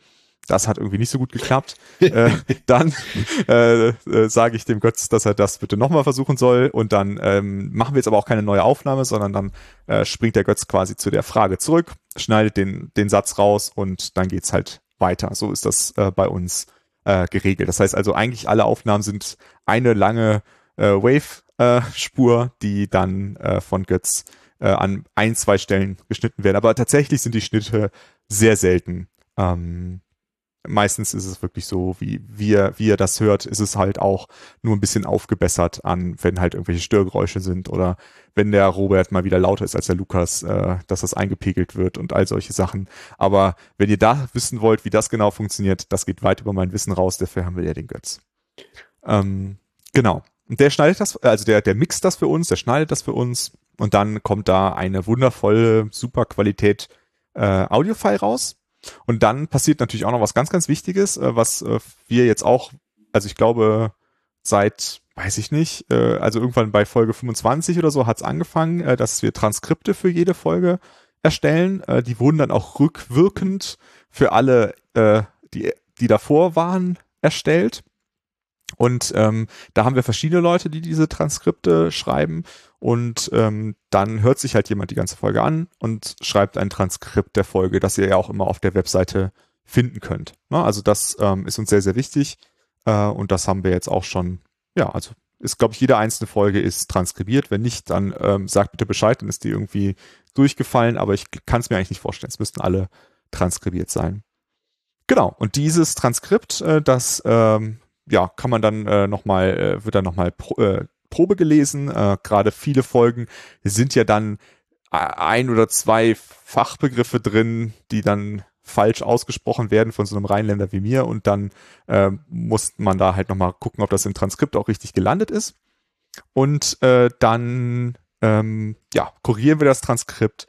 das hat irgendwie nicht so gut geklappt. *laughs* äh, dann äh, äh, sage ich dem Götz, dass er das bitte nochmal versuchen soll. Und dann ähm, machen wir jetzt aber auch keine neue Aufnahme, sondern dann äh, springt der Götz quasi zu der Frage zurück, schneidet den, den Satz raus und dann geht's halt weiter. So ist das äh, bei uns äh, geregelt. Das heißt also, eigentlich alle Aufnahmen sind eine lange äh, Wave-Spur, äh, die dann äh, von Götz äh, an ein, zwei Stellen geschnitten werden. Aber tatsächlich sind die Schnitte sehr selten. Ähm, meistens ist es wirklich so, wie, er, wie er das hört, ist es halt auch nur ein bisschen aufgebessert an, wenn halt irgendwelche Störgeräusche sind oder wenn der Robert mal wieder lauter ist als der Lukas, äh, dass das eingepegelt wird und all solche Sachen. Aber wenn ihr da wissen wollt, wie das genau funktioniert, das geht weit über mein Wissen raus, dafür haben wir ja den Götz. Ähm, genau. Und der schneidet das, also der, der mixt das für uns, der schneidet das für uns und dann kommt da eine wundervolle, super Qualität äh, Audiofile raus und dann passiert natürlich auch noch was ganz, ganz Wichtiges, äh, was äh, wir jetzt auch, also ich glaube, seit, weiß ich nicht, äh, also irgendwann bei Folge 25 oder so hat's angefangen, äh, dass wir Transkripte für jede Folge erstellen. Die wurden dann auch rückwirkend für alle, die, die davor waren, erstellt. Und ähm, da haben wir verschiedene Leute, die diese Transkripte schreiben. Und ähm, dann hört sich halt jemand die ganze Folge an und schreibt ein Transkript der Folge, das ihr ja auch immer auf der Webseite finden könnt. Na, also das ähm, ist uns sehr, sehr wichtig. Äh, und das haben wir jetzt auch schon, ja, also ist, glaube ich, jede einzelne Folge ist transkribiert. Wenn nicht, dann ähm, sagt bitte Bescheid, dann ist die irgendwie durchgefallen, aber ich kann es mir eigentlich nicht vorstellen. Es müssten alle transkribiert sein. Genau, und dieses Transkript, äh, das ähm, ja, kann man dann äh, nochmal, äh, wird dann nochmal äh, Probe gelesen. Äh, Gerade viele Folgen sind ja dann äh, ein oder zwei Fachbegriffe drin, die dann falsch ausgesprochen werden von so einem Rheinländer wie mir und dann äh, muss man da halt nochmal gucken, ob das im Transkript auch richtig gelandet ist. Und äh, dann ähm, ja, korrigieren wir das Transkript.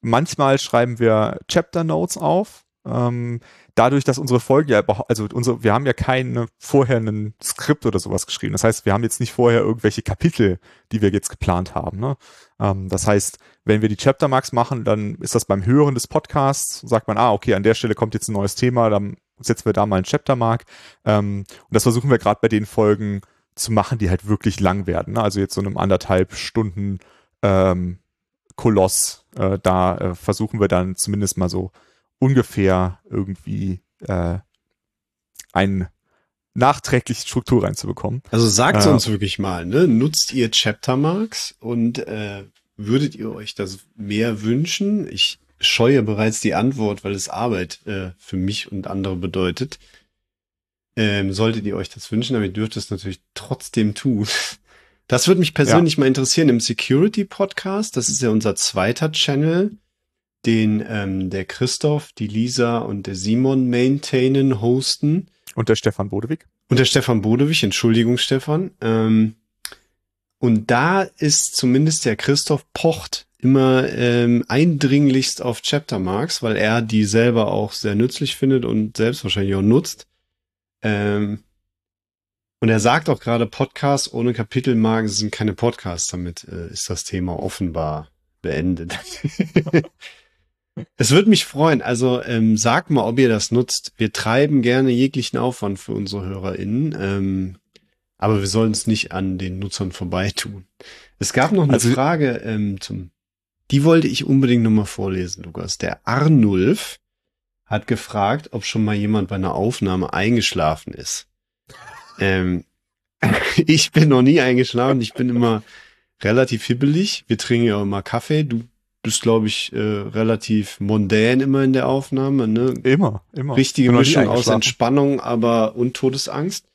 Manchmal schreiben wir Chapter Notes auf. Ähm, dadurch, dass unsere Folgen ja, also unsere, wir haben ja keine vorher ein Skript oder sowas geschrieben. Das heißt, wir haben jetzt nicht vorher irgendwelche Kapitel, die wir jetzt geplant haben. Ne? Ähm, das heißt, wenn wir die Chapter Marks machen, dann ist das beim Hören des Podcasts, sagt man, ah, okay, an der Stelle kommt jetzt ein neues Thema, dann setzen wir da mal ein Chapter Mark. Ähm, und das versuchen wir gerade bei den Folgen zu machen, die halt wirklich lang werden. Ne? Also jetzt so einem anderthalb Stunden ähm, Koloss, äh, da äh, versuchen wir dann zumindest mal so ungefähr irgendwie äh, eine nachträgliche Struktur reinzubekommen. Also sagt äh, uns wirklich mal, ne? Nutzt ihr Chaptermarks und äh, würdet ihr euch das mehr wünschen? Ich scheue bereits die Antwort, weil es Arbeit äh, für mich und andere bedeutet. Ähm, solltet ihr euch das wünschen, aber ihr dürft es natürlich trotzdem tun. Das würde mich persönlich ja. mal interessieren im Security Podcast. Das ist ja unser zweiter Channel den ähm, der Christoph, die Lisa und der Simon maintainen, hosten. Und der Stefan Bodewig. Und der Stefan Bodewig, Entschuldigung, Stefan. Ähm, und da ist zumindest der Christoph pocht immer ähm, eindringlichst auf Chapter Marks, weil er die selber auch sehr nützlich findet und selbst wahrscheinlich auch nutzt. Ähm, und er sagt auch gerade, Podcasts ohne Kapitelmarken sind keine Podcasts. Damit äh, ist das Thema offenbar beendet. *laughs* Es würde mich freuen. Also ähm, sagt mal, ob ihr das nutzt. Wir treiben gerne jeglichen Aufwand für unsere HörerInnen. Ähm, aber wir sollen es nicht an den Nutzern vorbeitun. Es gab noch eine also, Frage ähm, zum die wollte ich unbedingt nochmal vorlesen, Lukas. Der Arnulf hat gefragt, ob schon mal jemand bei einer Aufnahme eingeschlafen ist. Ähm, *laughs* ich bin noch nie eingeschlafen. Ich bin immer relativ hibbelig. Wir trinken ja immer Kaffee. Du bist, glaube ich, äh, relativ mondän immer in der Aufnahme. Ne? Immer, immer. Richtige Mischung aus Entspannung, aber und Todesangst.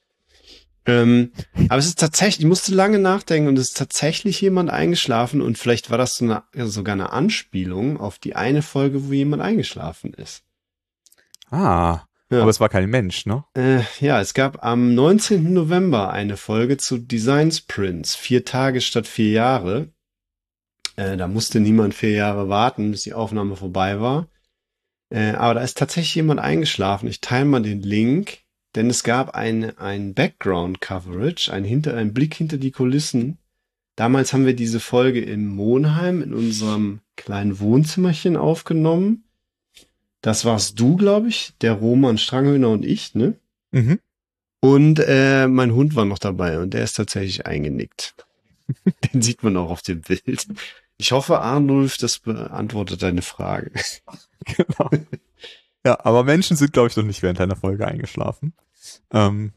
Ähm, aber es ist tatsächlich, ich musste lange nachdenken und es ist tatsächlich jemand eingeschlafen und vielleicht war das so eine, sogar eine Anspielung auf die eine Folge, wo jemand eingeschlafen ist. Ah, ja. aber es war kein Mensch, ne? Äh, ja, es gab am 19. November eine Folge zu Design Sprints, vier Tage statt vier Jahre. Äh, da musste niemand vier Jahre warten, bis die Aufnahme vorbei war. Äh, aber da ist tatsächlich jemand eingeschlafen. Ich teile mal den Link, denn es gab ein, ein Background-Coverage, ein, hinter, ein Blick hinter die Kulissen. Damals haben wir diese Folge in Monheim in unserem kleinen Wohnzimmerchen aufgenommen. Das warst du, glaube ich, der Roman Stranghöhner und ich, ne? Mhm. Und äh, mein Hund war noch dabei und der ist tatsächlich eingenickt. *laughs* Den sieht man auch auf dem Bild. Ich hoffe, Arnulf, das beantwortet deine Frage. *laughs* Genau. Ja, aber Menschen sind, glaube ich, noch nicht während einer Folge eingeschlafen. Ähm,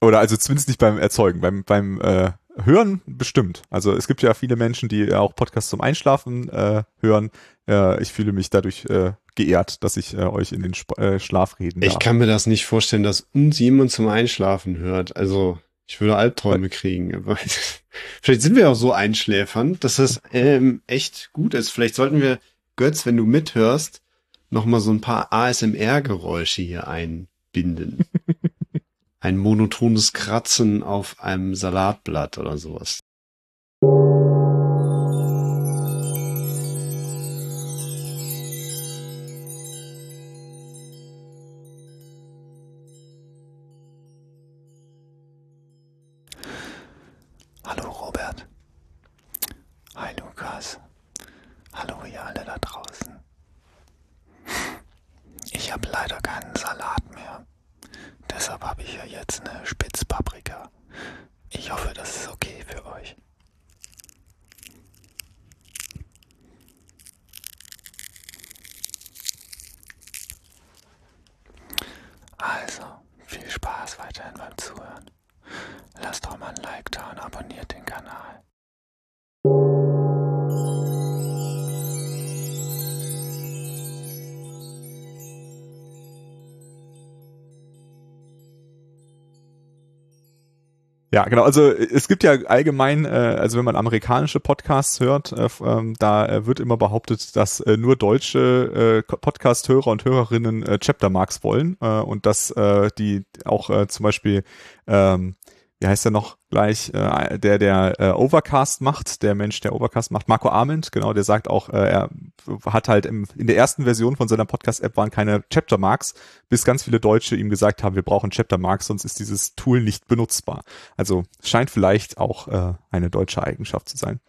oder also zumindest nicht beim Erzeugen, beim, beim äh, Hören bestimmt. Also es gibt ja viele Menschen, die auch Podcasts zum Einschlafen äh, hören. Äh, ich fühle mich dadurch äh, geehrt, dass ich äh, euch in den Sp äh, Schlaf reden darf. Ich kann mir das nicht vorstellen, dass uns jemand zum Einschlafen hört. Also ich würde Albträume kriegen. Aber *laughs* vielleicht sind wir auch so einschläfern, dass das ähm, echt gut ist. Vielleicht sollten wir, Götz, wenn du mithörst, noch mal so ein paar ASMR-Geräusche hier einbinden. *laughs* ein monotones Kratzen auf einem Salatblatt oder sowas. Habe ich ja jetzt eine Spitzpaprika. Ich hoffe, das ist okay für euch. Also, viel Spaß weiterhin beim Zuhören. Lasst doch mal ein Like da und abonniert den Kanal. Ja, genau. Also es gibt ja allgemein, äh, also wenn man amerikanische Podcasts hört, äh, ähm, da äh, wird immer behauptet, dass äh, nur deutsche äh, Podcast-Hörer und Hörerinnen äh, Chapter Marks wollen äh, und dass äh, die auch äh, zum Beispiel ähm, wie heißt er noch gleich, äh, der, der äh, Overcast macht, der Mensch, der Overcast macht, Marco Arment, genau, der sagt auch, äh, er hat halt im, in der ersten Version von seiner Podcast-App waren keine Chapter Marks, bis ganz viele Deutsche ihm gesagt haben, wir brauchen Chapter Marks, sonst ist dieses Tool nicht benutzbar. Also scheint vielleicht auch äh, eine deutsche Eigenschaft zu sein.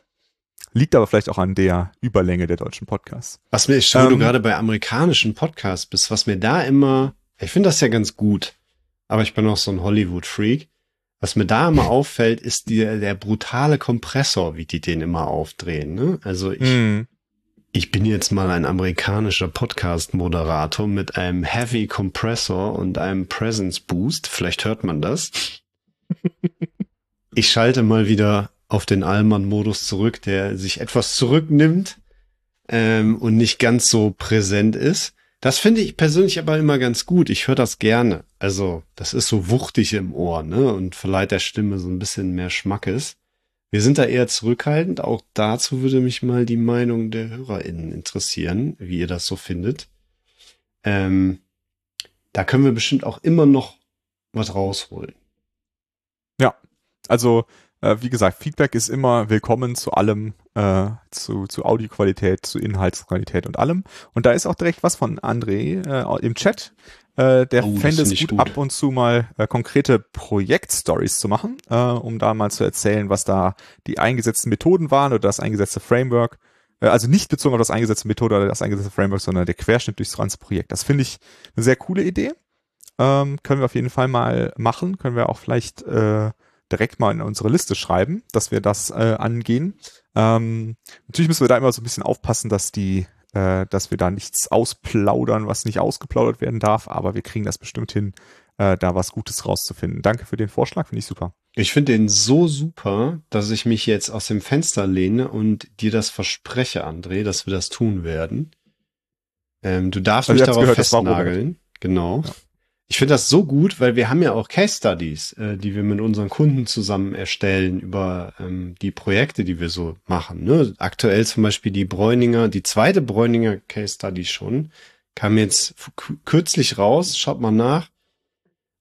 Liegt aber vielleicht auch an der Überlänge der deutschen Podcasts. Was mir, ich ähm, du gerade bei amerikanischen Podcasts bist, was mir da immer, ich finde das ja ganz gut, aber ich bin auch so ein Hollywood-Freak was mir da immer auffällt, ist die, der brutale Kompressor, wie die den immer aufdrehen. Ne? Also ich, mm. ich bin jetzt mal ein amerikanischer Podcast-Moderator mit einem Heavy Kompressor und einem Presence Boost. Vielleicht hört man das. *laughs* ich schalte mal wieder auf den Allmann-Modus zurück, der sich etwas zurücknimmt ähm, und nicht ganz so präsent ist. Das finde ich persönlich aber immer ganz gut. Ich höre das gerne. Also, das ist so wuchtig im Ohr, ne? Und verleiht der Stimme so ein bisschen mehr Schmackes. Wir sind da eher zurückhaltend. Auch dazu würde mich mal die Meinung der HörerInnen interessieren, wie ihr das so findet. Ähm, da können wir bestimmt auch immer noch was rausholen. Ja, also äh, wie gesagt, Feedback ist immer willkommen zu allem, äh, zu, zu Audioqualität, zu Inhaltsqualität und allem. Und da ist auch direkt was von André äh, im Chat. Äh, der oh, fände es gut, gut, ab und zu mal äh, konkrete Projektstories zu machen, äh, um da mal zu erzählen, was da die eingesetzten Methoden waren oder das eingesetzte Framework. Äh, also nicht bezogen auf das eingesetzte Methode oder das eingesetzte Framework, sondern der Querschnitt durchs ganze Projekt. Das finde ich eine sehr coole Idee. Ähm, können wir auf jeden Fall mal machen. Können wir auch vielleicht äh, direkt mal in unsere Liste schreiben, dass wir das äh, angehen. Ähm, natürlich müssen wir da immer so ein bisschen aufpassen, dass die, äh, dass wir da nichts ausplaudern, was nicht ausgeplaudert werden darf, aber wir kriegen das bestimmt hin, äh, da was Gutes rauszufinden. Danke für den Vorschlag, finde ich super. Ich finde den so super, dass ich mich jetzt aus dem Fenster lehne und dir das verspreche, André, dass wir das tun werden. Ähm, du darfst also mich darauf gehört, festnageln. Genau. Ja. Ich finde das so gut, weil wir haben ja auch Case Studies, äh, die wir mit unseren Kunden zusammen erstellen über ähm, die Projekte, die wir so machen. Ne? Aktuell zum Beispiel die Bräuninger, die zweite Bräuninger Case Study schon, kam jetzt kürzlich raus, schaut mal nach.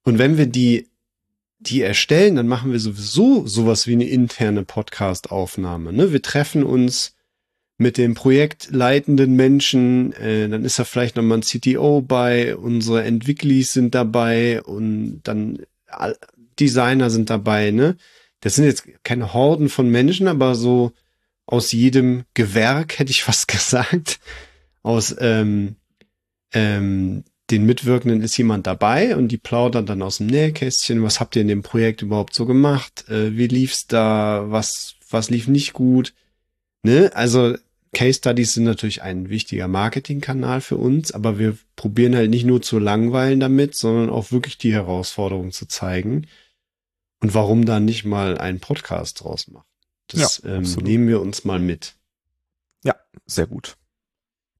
Und wenn wir die, die erstellen, dann machen wir sowieso sowas wie eine interne Podcast-Aufnahme. Ne? Wir treffen uns mit dem projektleitenden Menschen, äh, dann ist da vielleicht nochmal ein CTO bei, unsere Entwicklis sind dabei und dann Designer sind dabei, ne? Das sind jetzt keine Horden von Menschen, aber so aus jedem Gewerk, hätte ich *laughs* fast gesagt, aus ähm, ähm, den Mitwirkenden ist jemand dabei und die plaudern dann aus dem Nähkästchen, was habt ihr in dem Projekt überhaupt so gemacht, äh, wie lief's da, was, was lief nicht gut, ne? Also Case Studies sind natürlich ein wichtiger Marketingkanal für uns, aber wir probieren halt nicht nur zu langweilen damit, sondern auch wirklich die Herausforderungen zu zeigen. Und warum dann nicht mal einen Podcast draus machen? Das ja, ähm, nehmen wir uns mal mit. Ja, sehr gut.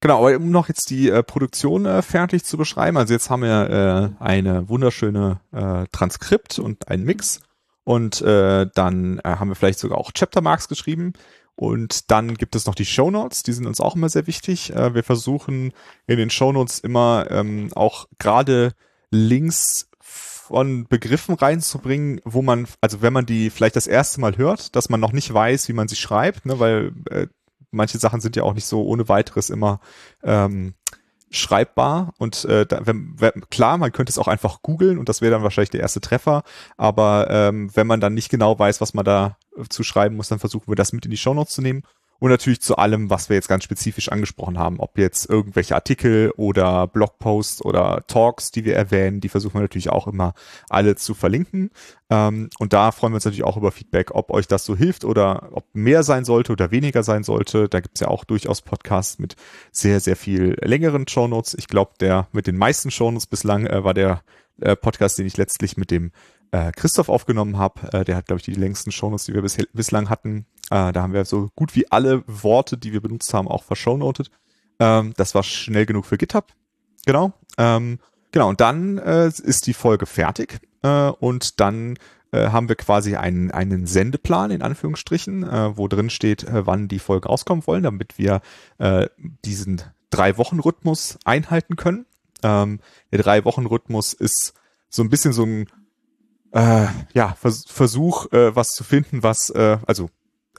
Genau, aber um noch jetzt die äh, Produktion äh, fertig zu beschreiben, also jetzt haben wir äh, eine wunderschöne äh, Transkript und einen Mix und äh, dann äh, haben wir vielleicht sogar auch Chaptermarks geschrieben und dann gibt es noch die Show Notes, die sind uns auch immer sehr wichtig. Äh, wir versuchen in den Show Notes immer ähm, auch gerade Links von Begriffen reinzubringen, wo man, also wenn man die vielleicht das erste Mal hört, dass man noch nicht weiß, wie man sie schreibt, ne, weil äh, manche Sachen sind ja auch nicht so ohne weiteres immer ähm, schreibbar und äh, da, wenn, wenn, klar, man könnte es auch einfach googeln und das wäre dann wahrscheinlich der erste Treffer, aber ähm, wenn man dann nicht genau weiß, was man da zu schreiben muss, dann versuchen wir das mit in die Shownotes zu nehmen und natürlich zu allem, was wir jetzt ganz spezifisch angesprochen haben, ob jetzt irgendwelche Artikel oder Blogposts oder Talks, die wir erwähnen, die versuchen wir natürlich auch immer alle zu verlinken. Ähm, und da freuen wir uns natürlich auch über Feedback, ob euch das so hilft oder ob mehr sein sollte oder weniger sein sollte. Da gibt's ja auch durchaus Podcasts mit sehr, sehr viel längeren Shownotes. Ich glaube, der mit den meisten Shownotes bislang äh, war der äh, Podcast, den ich letztlich mit dem äh, Christoph aufgenommen habe. Äh, der hat, glaube ich, die längsten Shownotes, die wir bis, bislang hatten. Äh, da haben wir so gut wie alle Worte, die wir benutzt haben, auch verschownotet. Ähm, das war schnell genug für GitHub. Genau. Ähm, genau, und dann äh, ist die Folge fertig äh, und dann äh, haben wir quasi einen, einen Sendeplan in Anführungsstrichen, äh, wo drin steht, äh, wann die Folgen rauskommen wollen, damit wir äh, diesen Drei-Wochen-Rhythmus einhalten können. Ähm, der Drei-Wochen-Rhythmus ist so ein bisschen so ein äh, ja, Vers Versuch, äh, was zu finden, was, äh, also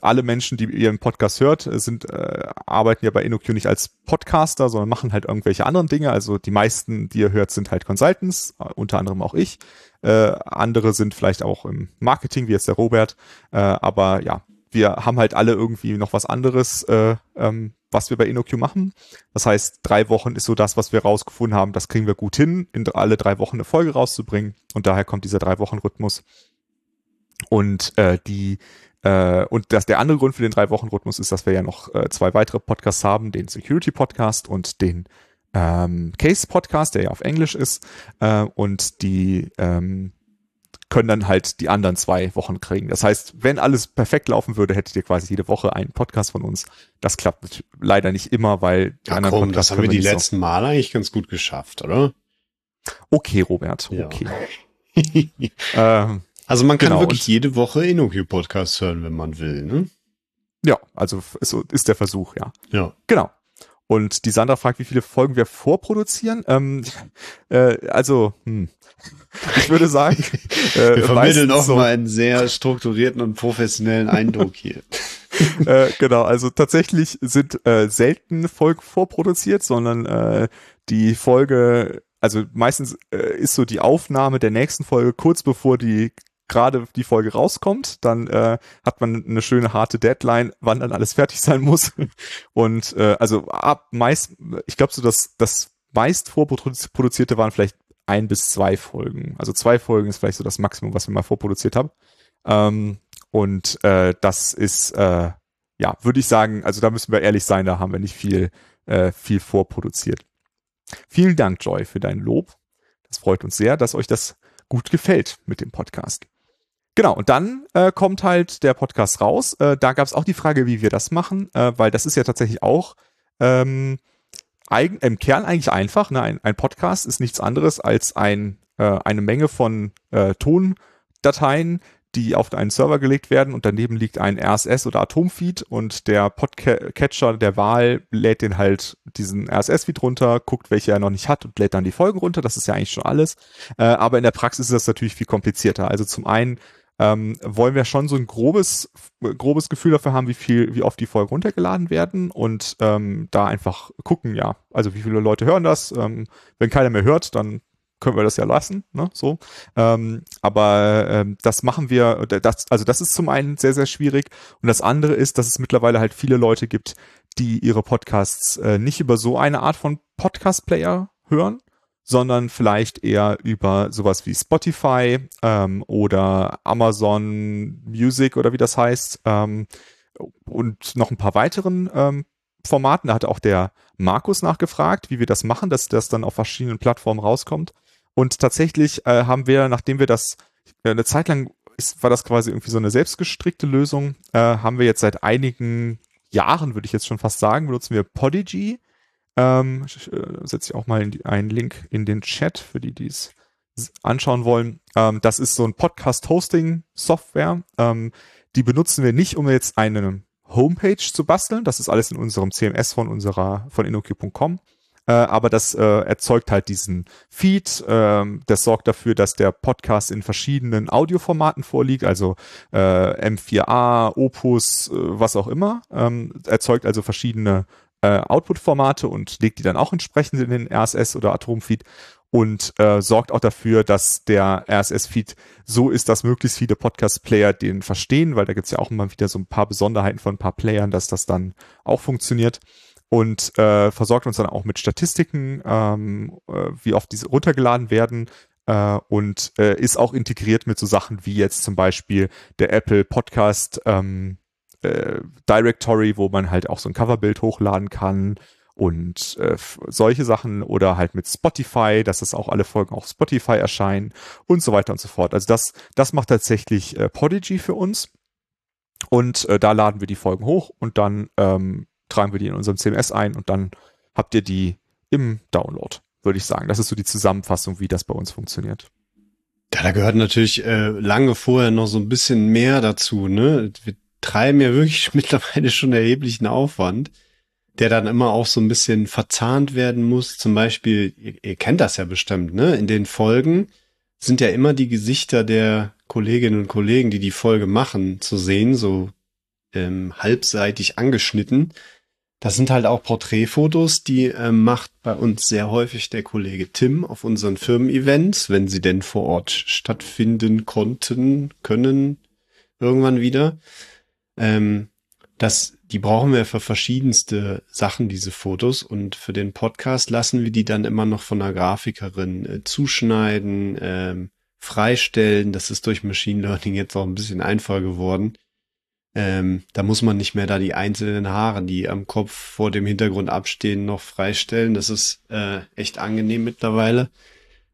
alle Menschen, die ihren Podcast hört, äh, sind äh, arbeiten ja bei InnoQ nicht als Podcaster, sondern machen halt irgendwelche anderen Dinge. Also die meisten, die ihr hört, sind halt Consultants, äh, unter anderem auch ich. Äh, andere sind vielleicht auch im Marketing, wie jetzt der Robert. Äh, aber ja, wir haben halt alle irgendwie noch was anderes, äh, ähm, was wir bei InnoQ machen. Das heißt, drei Wochen ist so das, was wir rausgefunden haben. Das kriegen wir gut hin, in alle drei Wochen eine Folge rauszubringen. Und daher kommt dieser drei Wochen Rhythmus. Und äh, die äh, und das, der andere Grund für den drei Wochen Rhythmus ist, dass wir ja noch äh, zwei weitere Podcasts haben, den Security Podcast und den ähm, Case Podcast, der ja auf Englisch ist. Äh, und die ähm, können dann halt die anderen zwei Wochen kriegen. Das heißt, wenn alles perfekt laufen würde, hättet ihr quasi jede Woche einen Podcast von uns. Das klappt leider nicht immer, weil die ja, anderen komm, Podcasts das haben wir die letzten so. Mal eigentlich ganz gut geschafft, oder? Okay, Robert, ja. okay. *laughs* ähm, also man kann genau, wirklich jede Woche InnoQ Podcast hören, wenn man will, ne? Ja, also so ist der Versuch, ja. Ja. Genau. Und die Sandra fragt, wie viele Folgen wir vorproduzieren. Ähm, *laughs* äh, also, hm, ich würde sagen, *laughs* äh, wir vermitteln auch so, mal einen sehr strukturierten und professionellen Eindruck hier. *laughs* äh, genau, also tatsächlich sind äh, selten Folgen vorproduziert, sondern äh, die Folge, also meistens äh, ist so die Aufnahme der nächsten Folge kurz bevor die gerade die Folge rauskommt, dann äh, hat man eine schöne harte Deadline, wann dann alles fertig sein muss. *laughs* Und äh, also ab meist, ich glaube so, dass das meist vorproduzierte waren vielleicht ein bis zwei Folgen. Also zwei Folgen ist vielleicht so das Maximum, was wir mal vorproduziert haben. Ähm, und äh, das ist, äh, ja, würde ich sagen, also da müssen wir ehrlich sein, da haben wir nicht viel, äh, viel vorproduziert. Vielen Dank, Joy, für dein Lob. Das freut uns sehr, dass euch das gut gefällt mit dem Podcast. Genau, und dann äh, kommt halt der Podcast raus. Äh, da gab es auch die Frage, wie wir das machen, äh, weil das ist ja tatsächlich auch ähm, eigen, im Kern eigentlich einfach. Ne? Ein, ein Podcast ist nichts anderes als ein, äh, eine Menge von äh, Tondateien, die auf einen Server gelegt werden und daneben liegt ein RSS oder Atomfeed und der Podcatcher der Wahl lädt den halt diesen RSS-Feed runter, guckt, welche er noch nicht hat und lädt dann die Folgen runter. Das ist ja eigentlich schon alles. Äh, aber in der Praxis ist das natürlich viel komplizierter. Also zum einen ähm, wollen wir schon so ein grobes, grobes Gefühl dafür haben, wie viel, wie oft die Folgen runtergeladen werden und ähm, da einfach gucken, ja, also wie viele Leute hören das. Ähm, wenn keiner mehr hört, dann können wir das ja lassen, ne, so. Ähm, aber ähm, das machen wir, das, also das ist zum einen sehr, sehr schwierig. Und das andere ist, dass es mittlerweile halt viele Leute gibt, die ihre Podcasts äh, nicht über so eine Art von Podcast-Player hören, sondern vielleicht eher über sowas wie Spotify ähm, oder Amazon Music oder wie das heißt ähm, und noch ein paar weiteren ähm, Formaten. Da hat auch der Markus nachgefragt, wie wir das machen, dass das dann auf verschiedenen Plattformen rauskommt. Und tatsächlich äh, haben wir, nachdem wir das äh, eine Zeit lang ist, war das quasi irgendwie so eine selbstgestrickte Lösung, äh, haben wir jetzt seit einigen Jahren, würde ich jetzt schon fast sagen, benutzen wir Podigy. Ähm, äh, setze ich auch mal die, einen Link in den Chat für die, die es anschauen wollen. Ähm, das ist so ein Podcast-Hosting-Software. Ähm, die benutzen wir nicht, um jetzt eine Homepage zu basteln. Das ist alles in unserem CMS von unserer, von InnoQ.com äh, aber das äh, erzeugt halt diesen Feed. Ähm, das sorgt dafür, dass der Podcast in verschiedenen Audioformaten vorliegt, also äh, M4A, Opus, äh, was auch immer. Ähm, erzeugt also verschiedene äh, Output-Formate und legt die dann auch entsprechend in den RSS oder Atom-Feed und äh, sorgt auch dafür, dass der RSS-Feed so ist, dass möglichst viele Podcast-Player den verstehen, weil da gibt's ja auch immer wieder so ein paar Besonderheiten von ein paar Playern, dass das dann auch funktioniert und äh, versorgt uns dann auch mit Statistiken, ähm, äh, wie oft diese runtergeladen werden äh, und äh, ist auch integriert mit so Sachen wie jetzt zum Beispiel der Apple Podcast ähm, äh, Directory, wo man halt auch so ein Coverbild hochladen kann und äh, solche Sachen oder halt mit Spotify, dass das auch alle Folgen auf Spotify erscheinen und so weiter und so fort. Also das, das macht tatsächlich äh, Podigy für uns. Und äh, da laden wir die Folgen hoch und dann ähm, tragen wir die in unserem CMS ein und dann habt ihr die im Download, würde ich sagen. Das ist so die Zusammenfassung, wie das bei uns funktioniert. Ja, da gehört natürlich äh, lange vorher noch so ein bisschen mehr dazu. Ne? Wir treiben ja wirklich *laughs* mittlerweile schon erheblichen Aufwand, der dann immer auch so ein bisschen verzahnt werden muss. Zum Beispiel, ihr, ihr kennt das ja bestimmt, ne? In den Folgen sind ja immer die Gesichter der Kolleginnen und Kollegen, die die Folge machen, zu sehen, so ähm, halbseitig angeschnitten. Das sind halt auch Porträtfotos, die äh, macht bei uns sehr häufig der Kollege Tim auf unseren Firmen-Events, wenn sie denn vor Ort stattfinden konnten, können, irgendwann wieder. Ähm, das, die brauchen wir für verschiedenste Sachen, diese Fotos. Und für den Podcast lassen wir die dann immer noch von einer Grafikerin äh, zuschneiden, ähm, freistellen. Das ist durch Machine Learning jetzt auch ein bisschen einfacher geworden. Ähm, da muss man nicht mehr da die einzelnen Haare, die am Kopf vor dem Hintergrund abstehen, noch freistellen. Das ist äh, echt angenehm mittlerweile.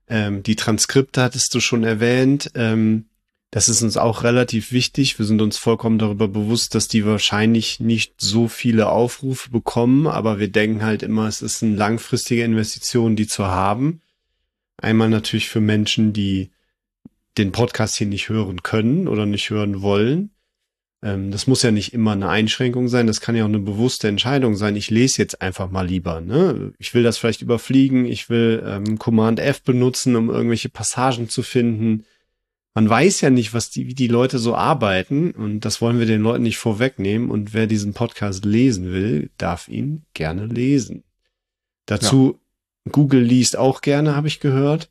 Ähm, die Transkripte hattest du schon erwähnt. Ähm, das ist uns auch relativ wichtig. Wir sind uns vollkommen darüber bewusst, dass die wahrscheinlich nicht so viele Aufrufe bekommen, aber wir denken halt immer, es ist eine langfristige Investition, die zu haben. Einmal natürlich für Menschen, die den Podcast hier nicht hören können oder nicht hören wollen. Ähm, das muss ja nicht immer eine Einschränkung sein, das kann ja auch eine bewusste Entscheidung sein. Ich lese jetzt einfach mal lieber. Ne? Ich will das vielleicht überfliegen, ich will ähm, Command F benutzen, um irgendwelche Passagen zu finden. Man weiß ja nicht, was die, wie die Leute so arbeiten und das wollen wir den Leuten nicht vorwegnehmen. Und wer diesen Podcast lesen will, darf ihn gerne lesen. Dazu ja. Google liest auch gerne, habe ich gehört.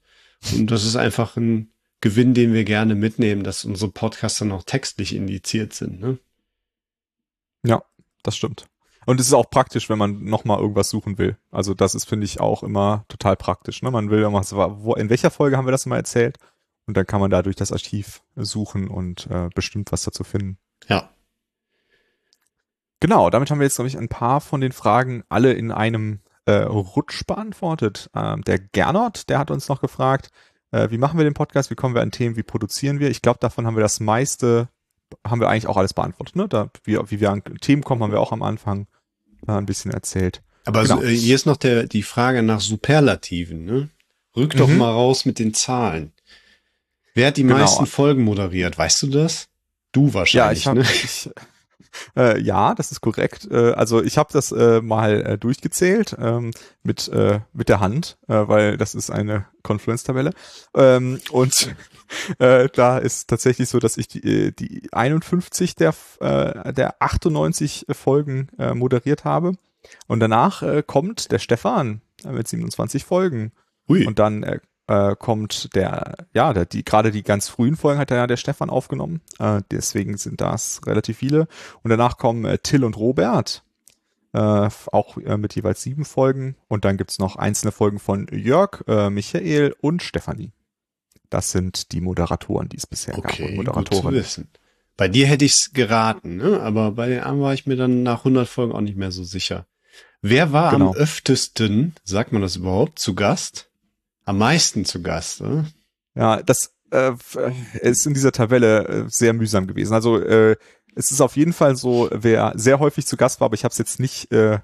Und das ist einfach ein Gewinn, den wir gerne mitnehmen, dass unsere Podcasts dann auch textlich indiziert sind. Ne? Ja, das stimmt. Und es ist auch praktisch, wenn man nochmal irgendwas suchen will. Also das ist, finde ich, auch immer total praktisch. Ne? Man will irgendwas, wo, in welcher Folge haben wir das mal erzählt? Und dann kann man da durch das Archiv suchen und äh, bestimmt was dazu finden. Ja. Genau, damit haben wir jetzt, glaube ich, ein paar von den Fragen alle in einem äh, Rutsch beantwortet. Ähm, der Gernot, der hat uns noch gefragt, äh, wie machen wir den Podcast, wie kommen wir an Themen, wie produzieren wir? Ich glaube, davon haben wir das meiste, haben wir eigentlich auch alles beantwortet. Ne? Da, wie, wie wir an Themen kommen, haben wir auch am Anfang äh, ein bisschen erzählt. Aber Genau. so, äh, hier ist noch der, die Frage nach Superlativen. Ne? Rück doch Mhm. mal raus mit den Zahlen. Wer hat die Genau. meisten Folgen moderiert? Weißt du das? Du Ja, wahrscheinlich, ich habe, ne? ich, äh, ja, das ist korrekt. Äh, also ich habe das äh, mal äh, durchgezählt ähm, mit äh, mit der Hand, äh, weil das ist eine Confluence-Tabelle. Ähm, und *laughs* äh, da ist tatsächlich so, dass ich die, äh, die 51 der äh, der 98 Folgen äh, moderiert habe. Und danach äh, kommt der Stefan äh, mit 27 Folgen. Ui. Und dann äh, kommt der, ja, der, die, gerade die ganz frühen Folgen hat ja der Stefan aufgenommen. Äh, deswegen sind das relativ viele. Und danach kommen äh, Till und Robert. Äh, auch äh, mit jeweils sieben Folgen. Und dann gibt's noch einzelne Folgen von Jörg, äh, Michael und Stefanie. Das sind die Moderatoren, die es bisher gab. Okay, Und gut zu Moderatoren. wissen. Bei dir hätte ich's geraten, ne? aber bei den anderen war ich mir dann nach 100 Folgen auch nicht mehr so sicher. Wer war Genau. am öftesten, sagt man das überhaupt, zu Gast? Am meisten zu Gast, ne? Ja, das äh, äh, ist in dieser Tabelle äh, sehr mühsam gewesen. Also äh, es ist auf jeden Fall so, wer sehr häufig zu Gast war, aber ich habe es jetzt nicht, äh,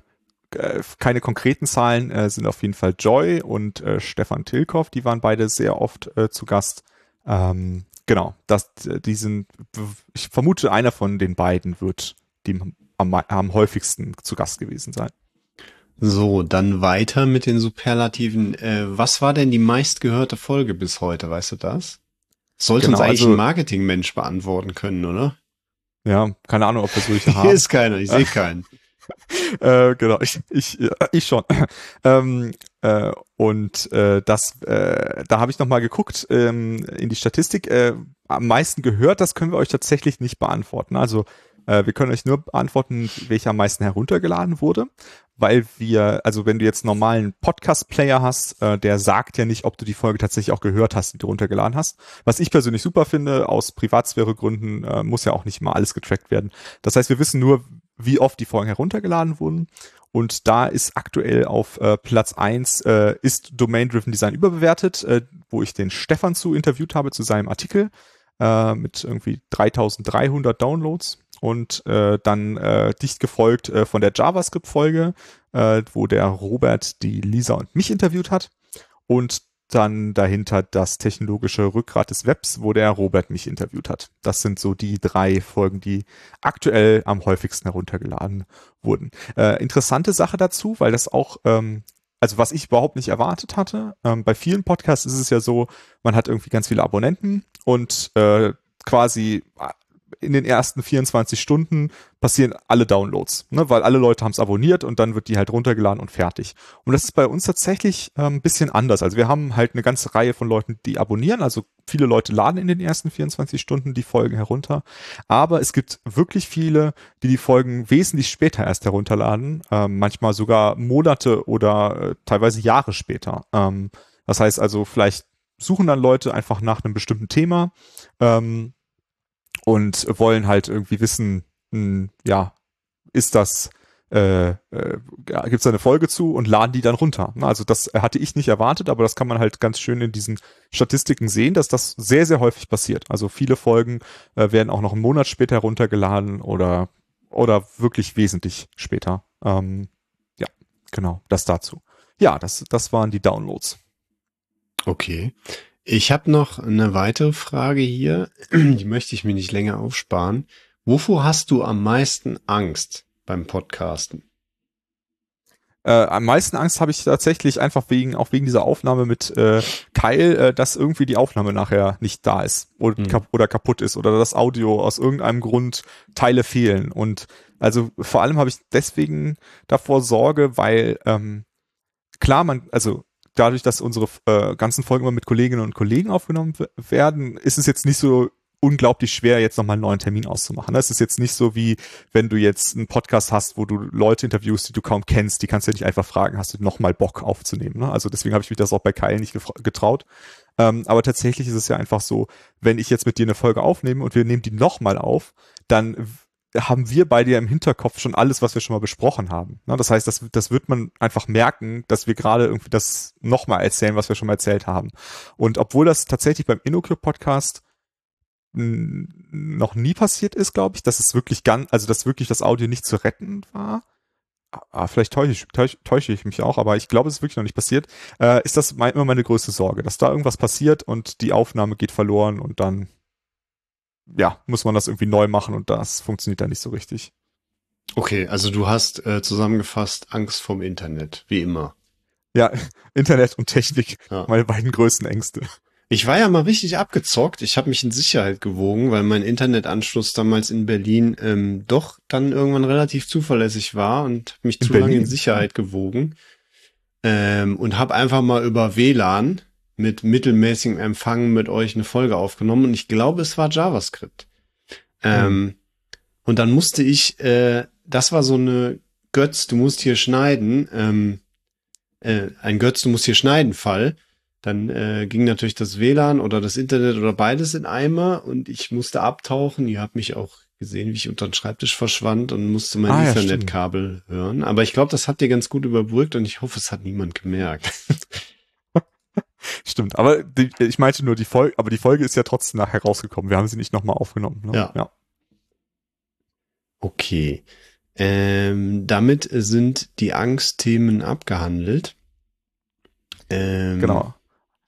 äh, keine konkreten Zahlen, äh, sind auf jeden Fall Joy und äh, Stefan Tilkoff, die waren beide sehr oft äh, zu Gast. Ähm, genau, das, die sind, ich vermute, einer von den beiden wird dem am, am häufigsten zu Gast gewesen sein. So, dann weiter mit den Superlativen. Äh, was war denn die meistgehörte Folge bis heute, weißt du das? Sollte uns Genau, eigentlich also- ein Marketingmensch beantworten können, oder? Ja, keine Ahnung, ob wir solche Hier *laughs* haben. ist keiner, ich sehe keinen. *laughs* äh, genau, ich, ich, ich schon. *laughs* ähm, äh, und äh, das, äh, da habe ich noch mal geguckt ähm, in die Statistik. Äh, am meisten gehört, das können wir euch tatsächlich nicht beantworten. Also äh, wir können euch nur beantworten, welcher am meisten heruntergeladen wurde, weil wir, also wenn du jetzt normalen Podcast-Player hast, äh, der sagt ja nicht, ob du die Folge tatsächlich auch gehört hast, die du runtergeladen hast. Was ich persönlich super finde, aus Privatsphäregründen äh, muss ja auch nicht mal alles getrackt werden. Das heißt, wir wissen nur, wie oft die Folgen heruntergeladen wurden. Und da ist aktuell auf äh, Platz eins äh, ist Domain-Driven Design überbewertet, äh, wo ich den Stefan zu interviewt habe zu seinem Artikel äh, mit irgendwie 3300 Downloads und äh, dann äh, dicht gefolgt äh, von der JavaScript-Folge, äh, wo der Robert die Lisa und mich interviewt hat und dann dahinter das technologische Rückgrat des Webs, wo der Robert mich interviewt hat. Das sind so die drei Folgen, die aktuell am häufigsten heruntergeladen wurden. Äh, interessante Sache dazu, weil das auch, ähm, also was ich überhaupt nicht erwartet hatte, ähm, bei vielen Podcasts ist es ja so, man hat irgendwie ganz viele Abonnenten und äh, quasi in den ersten 24 Stunden passieren alle Downloads, ne, weil alle Leute haben es abonniert und dann wird die halt runtergeladen und fertig. Und das ist bei uns tatsächlich ähm, ein bisschen anders. Also wir haben halt eine ganze Reihe von Leuten, die abonnieren. Also viele Leute laden in den ersten 24 Stunden die Folgen herunter. Aber es gibt wirklich viele, die die Folgen wesentlich später erst herunterladen. Ähm, manchmal sogar Monate oder äh, teilweise Jahre später. Ähm, das heißt also, vielleicht suchen dann Leute einfach nach einem bestimmten Thema. Ähm, und wollen halt irgendwie wissen, mh, ja, ist das, äh, äh, gibt es eine Folge zu und laden die dann runter. Also das hatte ich nicht erwartet, aber das kann man halt ganz schön in diesen Statistiken sehen, dass das sehr, sehr häufig passiert. Also viele Folgen äh, werden auch noch einen Monat später runtergeladen oder, oder wirklich wesentlich später. Ähm, ja, genau, das dazu. Ja, das, das waren die Downloads. Okay. Ich habe noch eine weitere Frage hier, *clears throat* die möchte ich mir nicht länger aufsparen. Wovor hast du am meisten Angst beim Podcasten? Äh, am meisten Angst habe ich tatsächlich einfach wegen, auch wegen dieser Aufnahme mit äh, Kyle, äh, dass irgendwie die Aufnahme nachher nicht da ist oder, Hm. kap oder kaputt ist oder das Audio aus irgendeinem Grund Teile fehlen. Und also vor allem habe ich deswegen davor Sorge, weil ähm, klar, man, also dadurch, dass unsere äh, ganzen Folgen immer mit Kolleginnen und Kollegen aufgenommen werden, ist es jetzt nicht so unglaublich schwer, jetzt nochmal einen neuen Termin auszumachen. Das ist jetzt nicht so wie, wenn du jetzt einen Podcast hast, wo du Leute interviewst, die du kaum kennst, die kannst du ja nicht einfach fragen, hast du nochmal Bock aufzunehmen. Ne? Also deswegen habe ich mich das auch bei Kyle nicht getraut. Ähm, aber tatsächlich ist es ja einfach so, wenn ich jetzt mit dir eine Folge aufnehme und wir nehmen die nochmal auf, dann haben wir bei dir im Hinterkopf schon alles, was wir schon mal besprochen haben. Das heißt, das, das wird man einfach merken, dass wir gerade irgendwie das nochmal erzählen, was wir schon mal erzählt haben. Und obwohl das tatsächlich beim InnoCube Podcast noch nie passiert ist, glaube ich, dass es wirklich ganz, also dass wirklich das Audio nicht zu retten war. Ah, vielleicht täusche ich, täusche, täusche ich mich auch, aber ich glaube, es ist wirklich noch nicht passiert. Äh, ist das immer meine größte Sorge, dass da irgendwas passiert und die Aufnahme geht verloren und dann ja, muss man das irgendwie neu machen und das funktioniert dann nicht so richtig. Okay, also du hast äh, zusammengefasst Angst vom Internet, wie immer. Ja, *laughs* Internet und Technik, ja. meine beiden größten Ängste. Ich war ja mal richtig abgezockt. Ich habe mich in Sicherheit gewogen, weil mein Internetanschluss damals in Berlin ähm, doch dann irgendwann relativ zuverlässig war und mich in zu Berlin? lange in Sicherheit gewogen. Ähm, und habe einfach mal über WLAN mit mittelmäßigem Empfang mit euch eine Folge aufgenommen und ich glaube, es war JavaScript. Ähm, mhm. Und dann musste ich, äh, das war so eine Götz, du musst hier schneiden, ähm, äh, ein Götz, du musst hier schneiden Fall. Dann äh, ging natürlich das WLAN oder das Internet oder beides in Eimer und ich musste abtauchen. Ihr habt mich auch gesehen, wie ich unter den Schreibtisch verschwand und musste mein ah, Ethernet-Kabel ja, hören. Aber ich glaube, das habt ihr ganz gut überbrückt und ich hoffe, es hat niemand gemerkt. *laughs* Stimmt, aber die, ich meinte nur die Folge, aber die Folge ist ja trotzdem nachher rausgekommen. Wir haben sie nicht nochmal aufgenommen. Ne? Ja. ja. Okay. Ähm, damit sind die Angstthemen abgehandelt. Ähm, genau.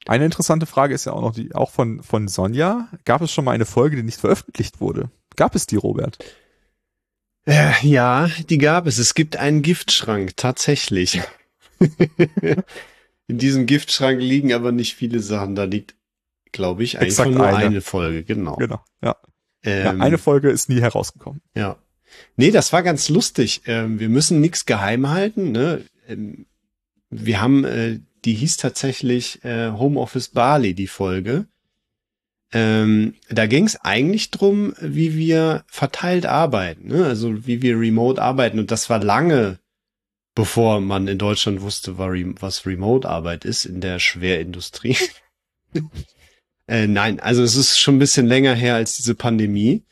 Eine interessante Frage ist ja auch noch die, auch von, von Sonja. Gab es schon mal eine Folge, die nicht veröffentlicht wurde? Gab es die, Robert? Äh, ja, die gab es. Es gibt einen Giftschrank, tatsächlich. *laughs* In diesem Giftschrank liegen aber nicht viele Sachen. Da liegt, glaube ich, einfach nur eine. eine. Folge, genau. Genau, ja. Ähm, ja. Eine Folge ist nie herausgekommen. Ja. Nee, das war ganz lustig. Ähm, wir müssen nichts geheim halten. Ne? Ähm, wir haben äh, die hieß tatsächlich äh, Homeoffice Bali, die Folge. Ähm, da ging es eigentlich drum, wie wir verteilt arbeiten, ne? also wie wir remote arbeiten. Und das war lange, bevor man in Deutschland wusste, was Remote-Arbeit ist in der Schwerindustrie. *laughs* äh, nein, also es ist schon ein bisschen länger her als diese Pandemie.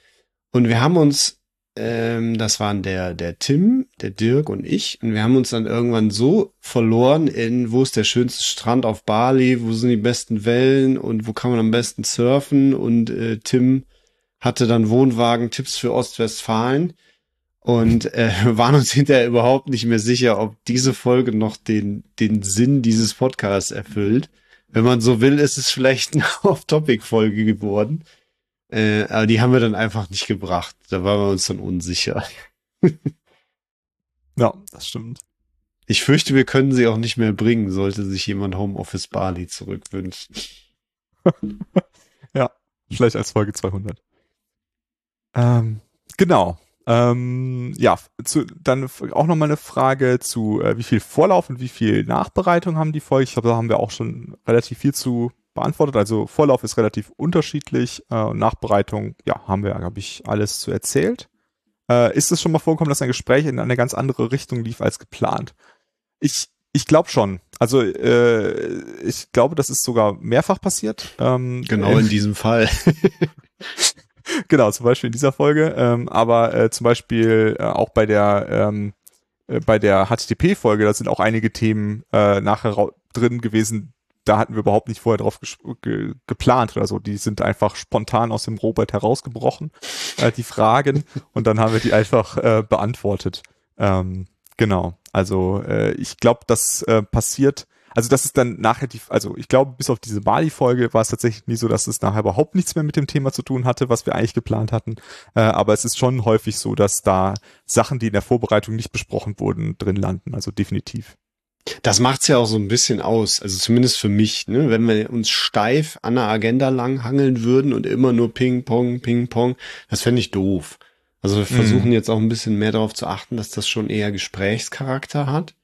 Und wir haben uns ähm, das waren der, der Tim, der Dirk und ich. Und wir haben uns dann irgendwann so verloren in, wo ist der schönste Strand auf Bali, wo sind die besten Wellen und wo kann man am besten surfen. Und äh, Tim hatte dann Wohnwagen-Tipps für Ostwestfalen und äh, waren uns hinterher überhaupt nicht mehr sicher, ob diese Folge noch den, den Sinn dieses Podcasts erfüllt. Wenn man so will, ist es vielleicht *laughs* eine Off-Topic-Folge geworden. Äh, aber die haben wir dann einfach nicht gebracht. Da waren wir uns dann unsicher. ja, das stimmt. Ich fürchte, wir können sie auch nicht mehr bringen, sollte sich jemand Homeoffice Bali zurückwünschen. *laughs* ja, vielleicht als Folge 200. Ähm, genau. Ähm, ja, zu, dann auch nochmal eine Frage zu, äh, wie viel Vorlauf und wie viel Nachbereitung haben die Folge. Ich glaube, da haben wir auch schon relativ viel zu beantwortet. Also Vorlauf ist relativ unterschiedlich äh, und Nachbereitung, ja, haben wir, glaube ich, alles zu erzählt. Äh, ist es schon mal vorgekommen, dass ein Gespräch in eine ganz andere Richtung lief als geplant? Ich, ich glaube schon. Also äh, ich glaube, das ist sogar mehrfach passiert. Ähm, genau in diesem Fall. *laughs* *laughs* genau, zum Beispiel in dieser Folge. Ähm, aber äh, zum Beispiel äh, auch bei der ähm, äh, bei der HTTP-Folge, da sind auch einige Themen äh, nachher drin gewesen, da hatten wir überhaupt nicht vorher drauf ge geplant oder so. Die sind einfach spontan aus dem Robert herausgebrochen, äh, die Fragen, *laughs* und dann haben wir die einfach äh, beantwortet. Ähm, genau. Also äh, ich glaube, das äh, passiert. Also das ist dann nachher die, also ich glaube, bis auf diese Bali-Folge war es tatsächlich nie so, dass es nachher überhaupt nichts mehr mit dem Thema zu tun hatte, was wir eigentlich geplant hatten. Äh, aber es ist schon häufig so, dass da Sachen, die in der Vorbereitung nicht besprochen wurden, drin landen. Also definitiv. Das macht's ja auch so ein bisschen aus, also zumindest für mich, ne? wenn wir uns steif an der Agenda lang hangeln würden und immer nur Ping Pong, Ping Pong, das fände ich doof. Also wir versuchen mhm. jetzt auch ein bisschen mehr darauf zu achten, dass das schon eher Gesprächscharakter hat,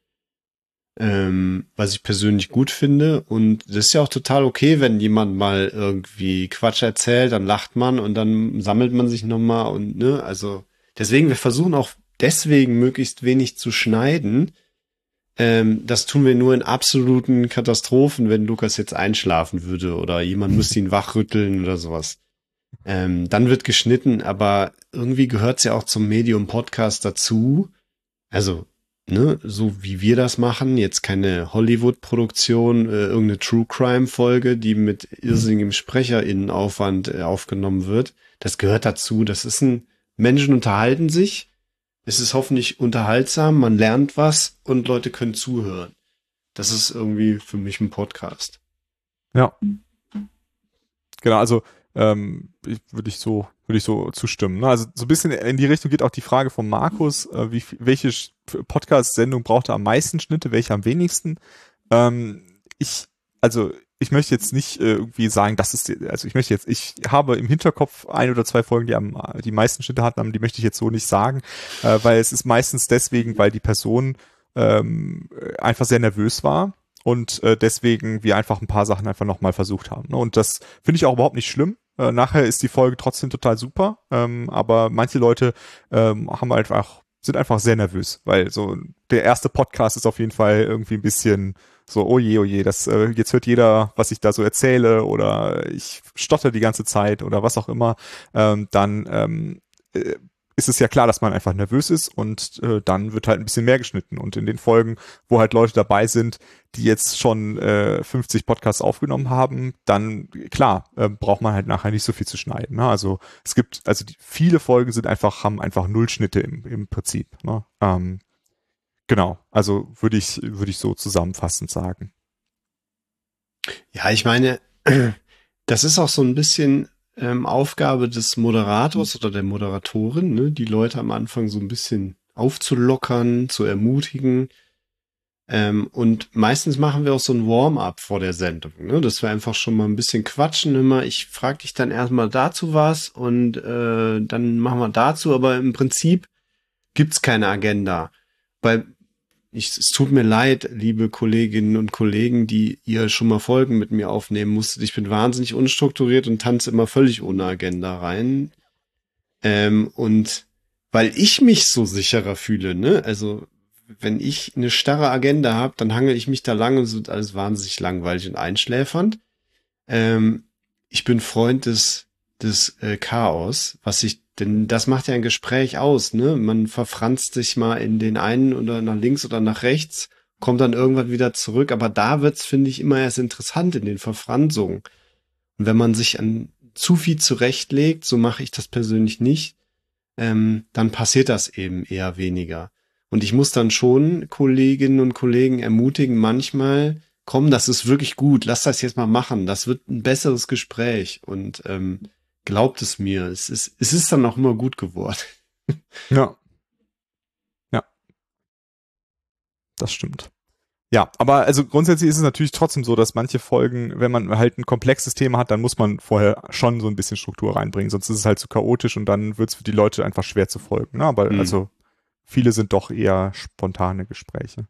ähm, was ich persönlich gut finde. Und das ist ja auch total okay, wenn jemand mal irgendwie Quatsch erzählt, dann lacht man und dann sammelt man sich nochmal und ne, also deswegen, wir versuchen auch deswegen möglichst wenig zu schneiden, Ähm, das tun wir nur in absoluten Katastrophen, wenn Lukas jetzt einschlafen würde oder jemand müsste ihn wachrütteln oder sowas. Ähm, dann wird geschnitten, aber irgendwie gehört es ja auch zum Medium Podcast dazu. Also, ne, so wie wir das machen, jetzt keine Hollywood-Produktion, äh, irgendeine True Crime-Folge, die mit irrsinnigem SprecherInnenaufwand äh, aufgenommen wird. Das gehört dazu. Das ist ein, Menschen unterhalten sich. Es ist hoffentlich unterhaltsam, man lernt was und Leute können zuhören. Das ist irgendwie für mich ein Podcast. Ja. Genau, also ähm, würde ich so würde ich so zustimmen. Ne? Also so ein bisschen in die Richtung geht auch die Frage von Markus, äh, wie, welche Podcast-Sendung braucht er am meisten Schnitte, welche am wenigsten. Ähm, ich, also ich möchte jetzt nicht äh, irgendwie sagen, das ist, also ich möchte jetzt, ich habe im Hinterkopf ein oder zwei Folgen, die am die meisten Schnitte hatten, die möchte ich jetzt so nicht sagen, äh, weil es ist meistens deswegen, weil die Person ähm, einfach sehr nervös war und äh, deswegen wir einfach ein paar Sachen einfach nochmal versucht haben. Ne? Und das finde ich auch überhaupt nicht schlimm. Äh, nachher ist die Folge trotzdem total super, ähm, aber manche Leute ähm, haben einfach sind einfach sehr nervös, weil so der erste Podcast ist auf jeden Fall irgendwie ein bisschen so, oh je, oh je, das, äh, jetzt hört jeder, was ich da so erzähle oder ich stotter die ganze Zeit oder was auch immer, ähm, dann ähm, äh, ist es ja klar, dass man einfach nervös ist und äh, dann wird halt ein bisschen mehr geschnitten. Und in den Folgen, wo halt Leute dabei sind, die jetzt schon äh, 50 Podcasts aufgenommen haben, dann klar, äh, braucht man halt nachher nicht so viel zu schneiden. Ne? Also es gibt, also die, viele Folgen sind einfach, haben einfach Nullschnitte im, im Prinzip. Ne? Ähm, genau, also würde ich, würde ich so zusammenfassend sagen. Ja, ich meine, *clears throat* das ist auch so ein bisschen ähm, Aufgabe des Moderators oder der Moderatorin, ne, die Leute am Anfang so ein bisschen aufzulockern, zu ermutigen. Ähm, und meistens machen wir auch so ein Warm-up vor der Sendung, ne? dass wir einfach schon mal ein bisschen quatschen. Immer, ich frage dich dann erstmal dazu was und äh, dann machen wir dazu, aber im Prinzip gibt's keine Agenda. Weil ich, es tut mir leid, liebe Kolleginnen und Kollegen, die ihr schon mal Folgen mit mir aufnehmen musstet. Ich bin wahnsinnig unstrukturiert und tanze immer völlig ohne Agenda rein. Ähm, und weil ich mich so sicherer fühle, ne? Also wenn ich eine starre Agenda habe, dann hangel ich mich da lang und es wird alles wahnsinnig langweilig und einschläfernd. Ähm, ich bin Freund des, des äh, Chaos, was sich denn das macht ja ein Gespräch aus, ne? Man verfranst sich mal in den einen oder nach links oder nach rechts, kommt dann irgendwann wieder zurück. Aber da wird's, finde ich, immer erst interessant in den Verfransungen. Und wenn man sich an zu viel zurechtlegt, so mache ich das persönlich nicht, ähm, dann passiert das eben eher weniger. Und ich muss dann schon Kolleginnen und Kollegen ermutigen, manchmal, komm, das ist wirklich gut, lass das jetzt mal machen, das wird ein besseres Gespräch. Und ähm, Glaubt es mir, es ist, es ist dann auch immer gut geworden. *laughs* Ja. Ja. Das stimmt. Ja, aber also grundsätzlich ist es natürlich trotzdem so, dass manche Folgen, wenn man halt ein komplexes Thema hat, dann muss man vorher schon so ein bisschen Struktur reinbringen, sonst ist es halt zu chaotisch und dann wird es für die Leute einfach schwer zu folgen. Ne? Aber mhm. also viele sind doch eher spontane Gespräche.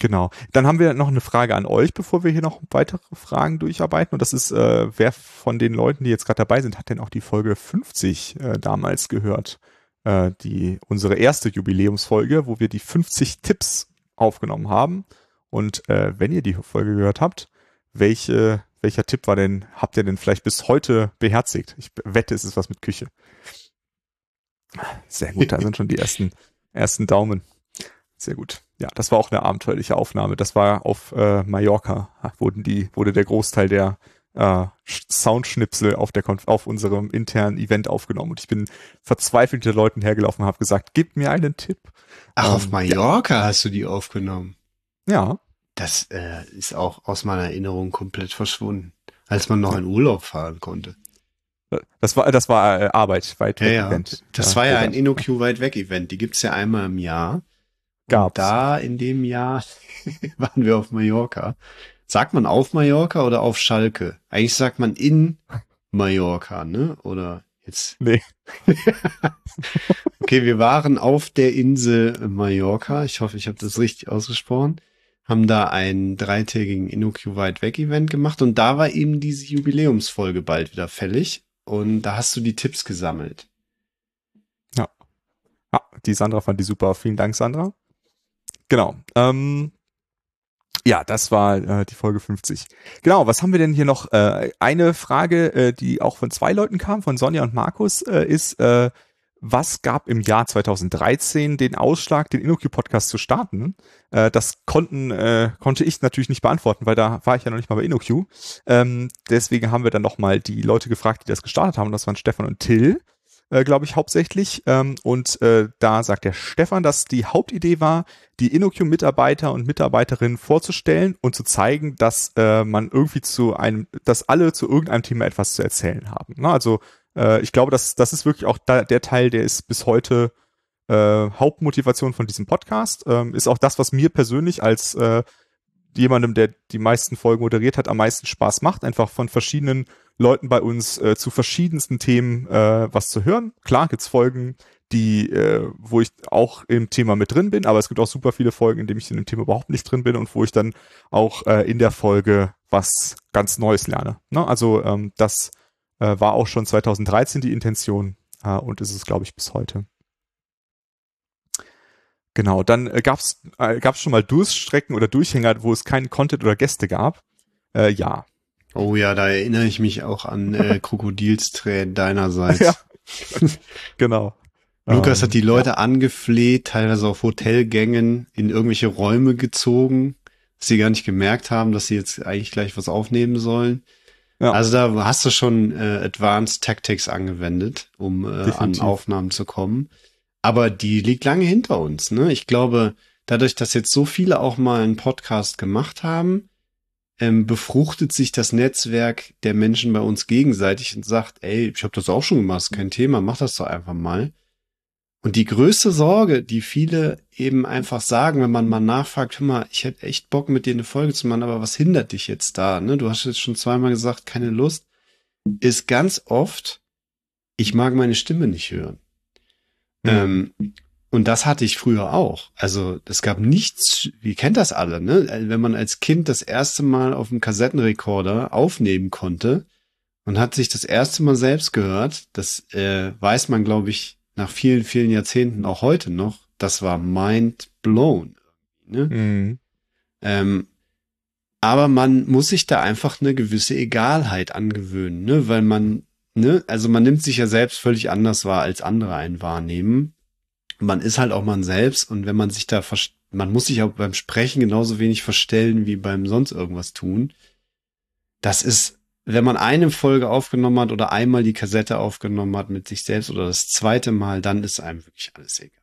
Genau. Dann haben wir noch eine Frage an euch, bevor wir hier noch weitere Fragen durcharbeiten. Und das ist, äh, wer von den Leuten, die jetzt gerade dabei sind, hat denn auch die Folge 50 äh, damals gehört? Äh, die unsere erste Jubiläumsfolge, wo wir die 50 Tipps aufgenommen haben. Und äh, wenn ihr die Folge gehört habt, welche, welcher Tipp war denn, habt ihr denn vielleicht bis heute beherzigt? Ich wette, es ist was mit Küche. Sehr gut, da sind schon die ersten, ersten Daumen. Sehr gut. Ja, das war auch eine abenteuerliche Aufnahme. Das war auf äh, Mallorca, wurden die, wurde der Großteil der äh, Soundschnipsel auf der auf unserem internen Event aufgenommen und ich bin verzweifelt hinter Leuten hergelaufen und habe gesagt, gib mir einen Tipp. Ach, ähm, auf Mallorca ja. hast du die aufgenommen? Ja. Das äh, ist auch aus meiner Erinnerung komplett verschwunden, als man noch in Urlaub fahren konnte. Das war, das war äh, Arbeit, weit weg ja, Event. Das war ja ein InnoQ weit weg Event. Die gibt's ja einmal im Jahr. Gab's. da in dem Jahr *laughs* waren wir auf Mallorca. Sagt man auf Mallorca oder auf Schalke? Eigentlich sagt man in Mallorca, ne? Oder jetzt? *laughs* Nee. *laughs* okay, wir waren auf der Insel Mallorca. Ich hoffe, ich habe das richtig ausgesprochen. Haben da einen dreitägigen InnoQ Weit Weg Event gemacht und da war eben diese Jubiläumsfolge bald wieder fällig und da hast du die Tipps gesammelt. Ja. Ja, die Sandra fand die super. Vielen Dank, Sandra. Genau. Ähm, ja, das war äh, die Folge 50. Genau, was haben wir denn hier noch? Äh, eine Frage, äh, die auch von zwei Leuten kam, von Sonja und Markus, äh, ist, äh, was gab im Jahr 2013 den Ausschlag, den InnoQ-Podcast zu starten? Äh, das konnten, äh, konnte ich natürlich nicht beantworten, weil da war ich ja noch nicht mal bei InnoQ. Ähm, deswegen haben wir dann nochmal die Leute gefragt, die das gestartet haben. Das waren Stefan und Till äh, glaube ich, hauptsächlich. Ähm, und äh, da sagt der Stefan, dass die Hauptidee war, die InnoQ-Mitarbeiter und Mitarbeiterinnen vorzustellen und zu zeigen, dass äh, man irgendwie zu einem, dass alle zu irgendeinem Thema etwas zu erzählen haben. Ne? Also äh, ich glaube, dass das ist wirklich auch da, der Teil, der ist bis heute äh, Hauptmotivation von diesem Podcast. Ähm, ist auch das, was mir persönlich als äh, jemandem, der die meisten Folgen moderiert hat, am meisten Spaß macht, einfach von verschiedenen Leuten bei uns äh, zu verschiedensten Themen äh, was zu hören. Klar gibt's Folgen, die, äh, wo ich auch im Thema mit drin bin, aber es gibt auch super viele Folgen, in denen ich in dem Thema überhaupt nicht drin bin und wo ich dann auch äh, in der Folge was ganz Neues lerne. Ne? Also ähm, das äh, war auch schon 2013 die Intention äh, und ist es, glaube ich, bis heute. Genau, dann äh, gab's äh, gab's schon mal Durststrecken oder Durchhänger, wo es keinen Content oder Gäste gab. Äh, ja. Oh ja, da erinnere ich mich auch an äh, *laughs* Krokodilstränen deinerseits. Ja. *laughs* genau. Lukas hat die ähm, Leute ja. angefleht, teilweise auf Hotelgängen in irgendwelche Räume gezogen, dass sie gar nicht gemerkt haben, dass sie jetzt eigentlich gleich was aufnehmen sollen. Ja. Also da hast du schon äh, Advanced Tactics angewendet, um äh, an Aufnahmen zu kommen aber die liegt lange hinter uns. Ne? Ich glaube, dadurch, dass jetzt so viele auch mal einen Podcast gemacht haben, ähm, befruchtet sich das Netzwerk der Menschen bei uns gegenseitig und sagt, ey, ich habe das auch schon gemacht, ist kein Thema, mach das doch einfach mal. Und die größte Sorge, die viele eben einfach sagen, wenn man mal nachfragt, hör mal, ich hätte echt Bock mit dir eine Folge zu machen, aber was hindert dich jetzt da? Ne? Du hast jetzt schon zweimal gesagt, keine Lust, ist ganz oft, ich mag meine Stimme nicht hören. Ähm, und das hatte ich früher auch. Also es gab nichts, wie kennt das alle, ne? Wenn man als Kind das erste Mal auf dem Kassettenrekorder aufnehmen konnte und hat sich das erste Mal selbst gehört, das äh, weiß man, glaube ich, nach vielen, vielen Jahrzehnten auch heute noch, das war mind blown. Ne? Mhm. Ähm, aber man muss sich da einfach eine gewisse Egalheit angewöhnen, ne? Weil man ne, also man nimmt sich ja selbst völlig anders wahr, als andere einen wahrnehmen. Man ist halt auch man selbst und wenn man sich da, man muss sich auch beim Sprechen genauso wenig verstellen wie beim sonst irgendwas tun. Das ist, wenn man eine Folge aufgenommen hat oder einmal die Kassette aufgenommen hat mit sich selbst oder das zweite Mal, dann ist einem wirklich alles egal.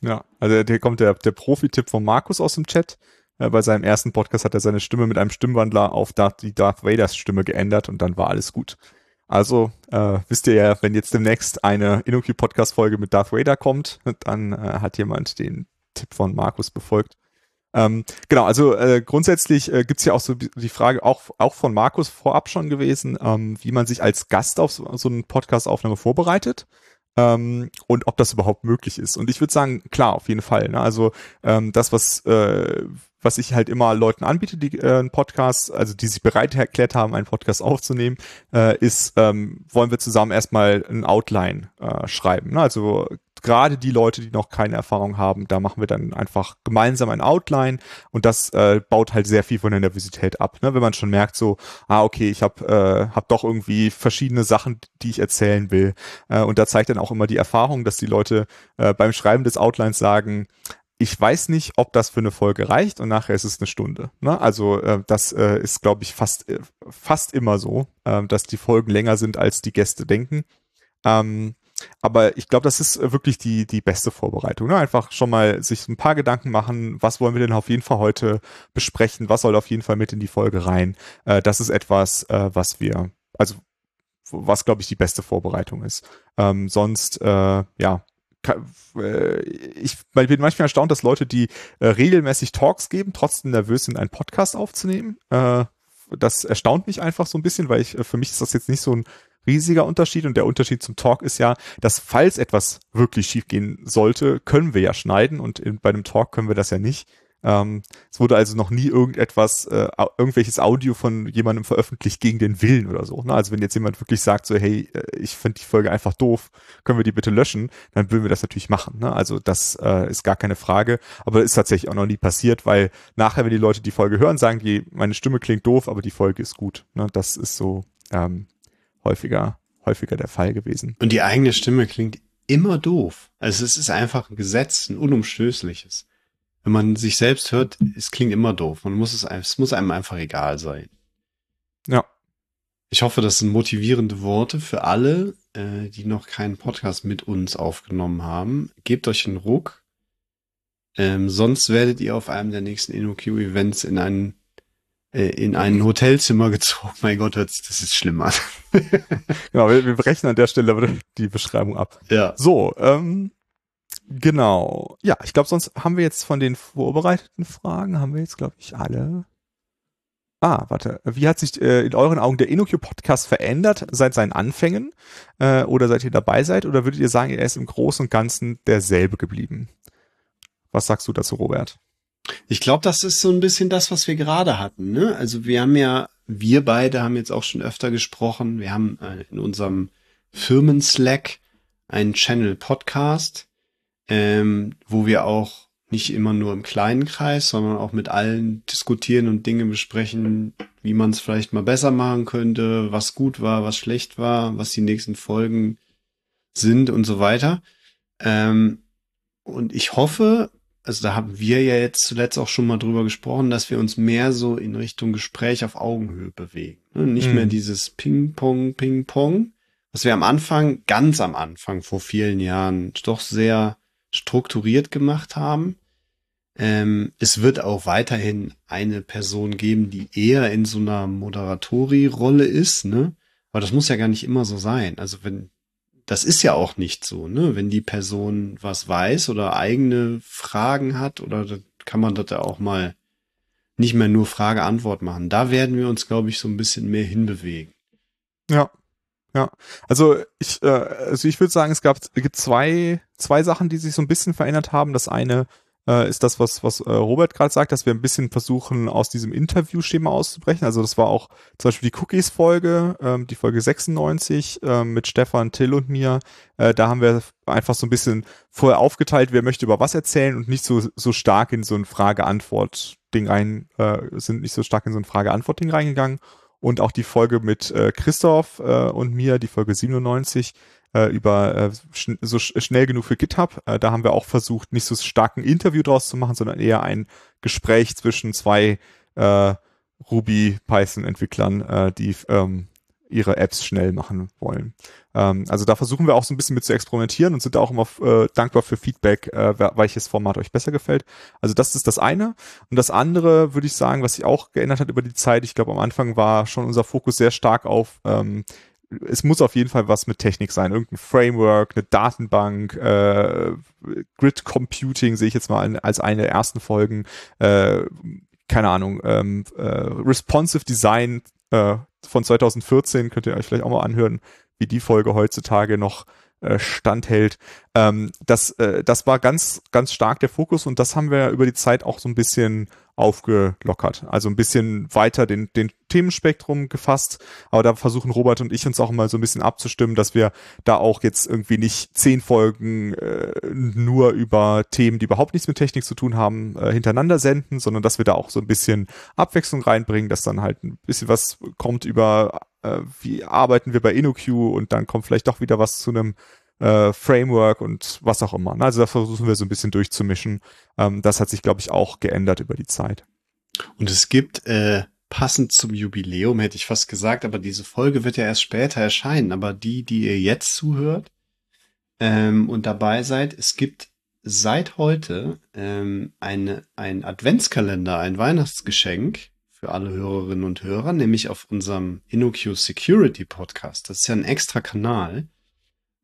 Ja, also hier kommt der, der Profi-Tipp von Markus aus dem Chat. Äh, bei seinem ersten Podcast hat er seine Stimme mit einem Stimmwandler auf die Darth Vaders Stimme geändert und dann war alles gut. Also äh, wisst ihr ja, wenn jetzt demnächst eine Inoki Podcast Folge mit Darth Vader kommt, dann äh, hat jemand den Tipp von Markus befolgt. Ähm, genau, also äh, grundsätzlich äh, gibt's ja auch so die Frage, auch, auch von Markus vorab schon gewesen, ähm, wie man sich als Gast auf so, so einen Podcast-Aufnahme vorbereitet ähm, und ob das überhaupt möglich ist. Und ich würde sagen, klar, auf jeden Fall. Ne? Also ähm, das, was äh, was ich halt immer Leuten anbiete, die äh, einen Podcast, also die sich bereit erklärt haben, einen Podcast aufzunehmen, äh, ist, ähm, wollen wir zusammen erstmal ein Outline äh, schreiben. Ne? Also gerade die Leute, die noch keine Erfahrung haben, da machen wir dann einfach gemeinsam ein Outline und das äh, baut halt sehr viel von der Nervosität ab. Ne? Wenn man schon merkt, so, ah, okay, ich habe äh, hab doch irgendwie verschiedene Sachen, die ich erzählen will. Äh, und da zeigt dann auch immer die Erfahrung, dass die Leute äh, beim Schreiben des Outlines sagen, ich weiß nicht, ob das für eine Folge reicht und nachher ist es eine Stunde. Ne? Also äh, das äh, ist, glaube ich, fast äh, fast immer so, äh, dass die Folgen länger sind, als die Gäste denken. Ähm, aber ich glaube, das ist wirklich die die beste Vorbereitung. Ne? Einfach schon mal sich ein paar Gedanken machen, was wollen wir denn auf jeden Fall heute besprechen, was soll auf jeden Fall mit in die Folge rein. Äh, das ist etwas, äh, was wir, also was glaube ich die beste Vorbereitung ist. Ähm, sonst, äh, ja, äh, ich bin manchmal erstaunt, dass Leute, die äh, regelmäßig Talks geben, trotzdem nervös sind, einen Podcast aufzunehmen. Äh, das erstaunt mich einfach so ein bisschen, weil ich, äh, für mich ist das jetzt nicht so ein riesiger Unterschied und der Unterschied zum Talk ist ja, dass falls etwas wirklich schief gehen sollte, können wir ja schneiden und bei einem Talk können wir das ja nicht. Ähm, es wurde also noch nie irgendetwas, äh, irgendwelches Audio von jemandem veröffentlicht gegen den Willen oder so. Ne? Also wenn jetzt jemand wirklich sagt so, hey, äh, ich finde die Folge einfach doof, können wir die bitte löschen, dann würden wir das natürlich machen. Ne? Also das äh, ist gar keine Frage, aber ist tatsächlich auch noch nie passiert, weil nachher, wenn die Leute die Folge hören, sagen die, meine Stimme klingt doof, aber die Folge ist gut. Ne? Das ist so ähm, häufiger, häufiger der Fall gewesen. Und die eigene Stimme klingt immer doof. Also es ist einfach ein Gesetz, ein unumstößliches. Wenn man sich selbst hört, es klingt immer doof. Man muss es, es muss einem einfach egal sein. Ja. Ich hoffe, das sind motivierende Worte für alle, äh, die noch keinen Podcast mit uns aufgenommen haben. Gebt euch einen Ruck. Ähm, sonst werdet ihr auf einem der nächsten InnoQ-Events in einen äh, in ein Hotelzimmer gezogen. Mein Gott, das ist schlimm an. *laughs* genau, wir, wir brechen an der Stelle aber die Beschreibung ab. Ja. So, ähm, genau. Ja, ich glaube, sonst haben wir jetzt von den vorbereiteten Fragen, haben wir jetzt, glaube ich, alle. Ah, warte. Wie hat sich äh, in euren Augen der InnoQ-Podcast verändert seit seinen Anfängen? Äh, oder seit ihr dabei seid? Oder würdet ihr sagen, er ist im Großen und Ganzen derselbe geblieben? Was sagst du dazu, Robert? Ich glaube, das ist so ein bisschen das, was wir gerade hatten. Ne? Also wir haben ja, wir beide haben jetzt auch schon öfter gesprochen. Wir haben äh, in unserem Firmen-Slack einen Channel Podcast, ähm, wo wir auch nicht immer nur im kleinen Kreis, sondern auch mit allen diskutieren und Dinge besprechen, wie man es vielleicht mal besser machen könnte, was gut war, was schlecht war, was die nächsten Folgen sind und so weiter. Ähm, und ich hoffe, also da haben wir ja jetzt zuletzt auch schon mal drüber gesprochen, dass wir uns mehr so in Richtung Gespräch auf Augenhöhe bewegen. Ne? Nicht mhm. mehr dieses Ping-Pong, Ping-Pong, was wir am Anfang, ganz am Anfang vor vielen Jahren doch sehr strukturiert gemacht haben. Ähm, es wird auch weiterhin eine Person geben, die eher in so einer Moderatori-Rolle ist, ne? Aber das muss ja gar nicht immer so sein. Also wenn das ist ja auch nicht so, ne? Wenn die Person was weiß oder eigene Fragen hat, oder kann man das ja auch mal nicht mehr nur Frage-Antwort machen. Da werden wir uns, glaube ich, so ein bisschen mehr hinbewegen. Ja. Ja, also ich, äh, also ich würde sagen, es gab, gibt zwei, zwei Sachen, die sich so ein bisschen verändert haben. Das eine äh, ist das, was, was äh, Robert gerade sagt, dass wir ein bisschen versuchen, aus diesem Interview-Schema auszubrechen. Also das war auch zum Beispiel die Cookies-Folge, ähm, die Folge 96 ähm, mit Stefan, Till und mir. Äh, da haben wir einfach so ein bisschen vorher aufgeteilt, wer möchte über was erzählen und nicht so, so stark in so ein Frage-Antwort-Ding rein, äh, sind nicht so stark in so ein Frage-Antwort-Ding reingegangen. Und auch die Folge mit äh, Christoph äh, und mir, die Folge 97, äh, über äh, schn so sch schnell genug für GitHub. Äh, da haben wir auch versucht, nicht so stark ein Interview draus zu machen, sondern eher ein Gespräch zwischen zwei äh, Ruby Python Entwicklern, äh, die ähm, ihre Apps schnell machen wollen. Ähm, also da versuchen wir auch so ein bisschen mit zu experimentieren und sind auch immer äh, dankbar für Feedback, äh, welches Format euch besser gefällt. Also das ist das eine. Und das andere würde ich sagen, was sich auch geändert hat über die Zeit. Ich glaube, am Anfang war schon unser Fokus sehr stark auf ähm, es muss auf jeden Fall was mit Technik sein. Irgendein Framework, eine Datenbank, äh, Grid Computing sehe ich jetzt mal als eine der ersten Folgen. Äh, keine Ahnung, ähm, äh, Responsive Design äh, von 2014 könnt ihr euch vielleicht auch mal anhören, wie die Folge heutzutage noch äh, standhält. Ähm, das, äh, das war ganz, ganz stark der Fokus und das haben wir über die Zeit auch so ein bisschen aufgelockert. Also ein bisschen weiter den, den Themenspektrum gefasst. Aber da versuchen Robert und ich uns auch mal so ein bisschen abzustimmen, dass wir da auch jetzt irgendwie nicht zehn Folgen äh, nur über Themen, die überhaupt nichts mit Technik zu tun haben, äh, hintereinander senden, sondern dass wir da auch so ein bisschen Abwechslung reinbringen, dass dann halt ein bisschen was kommt über, äh, wie arbeiten wir bei InnoQ und dann kommt vielleicht doch wieder was zu einem äh, Framework und was auch immer. Also da versuchen wir so ein bisschen durchzumischen. Ähm, das hat sich, glaube ich, auch geändert über die Zeit. Und es gibt äh, passend zum Jubiläum, hätte ich fast gesagt, aber diese Folge wird ja erst später erscheinen. Aber die, die ihr jetzt zuhört ähm, und dabei seid, es gibt seit heute ähm, eine, ein Adventskalender, ein Weihnachtsgeschenk für alle Hörerinnen und Hörer, nämlich auf unserem InnoQ Security Podcast. Das ist ja ein extra Kanal.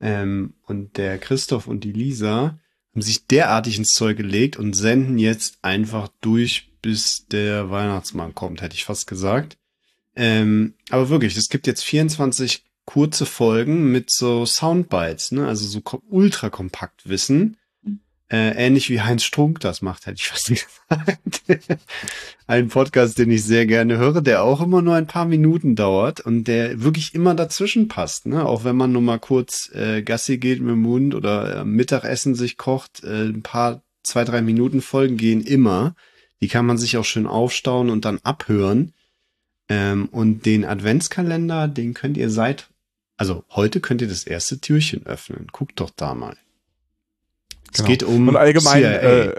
Ähm, und der Christoph und die Lisa haben sich derartig ins Zeug gelegt und senden jetzt einfach durch, bis der Weihnachtsmann kommt, hätte ich fast gesagt. Ähm, aber wirklich, es gibt jetzt 24 kurze Folgen mit so Soundbites, ne? also so ultra kompakt Wissen. Äh, ähnlich wie Heinz Strunk das macht, hätte ich fast *laughs* gesagt. ein Podcast, den ich sehr gerne höre, der auch immer nur ein paar Minuten dauert und der wirklich immer dazwischen passt. Ne? Auch wenn man nur mal kurz äh, Gassi geht mit dem Mund oder äh, Mittagessen sich kocht, äh, ein paar, zwei, drei Minuten Folgen gehen immer. Die kann man sich auch schön aufstauen und dann abhören. Ähm, und den Adventskalender, den könnt ihr seit, also heute könnt ihr das erste Türchen öffnen. Guckt doch da mal. Es genau. geht um und allgemein. Äh,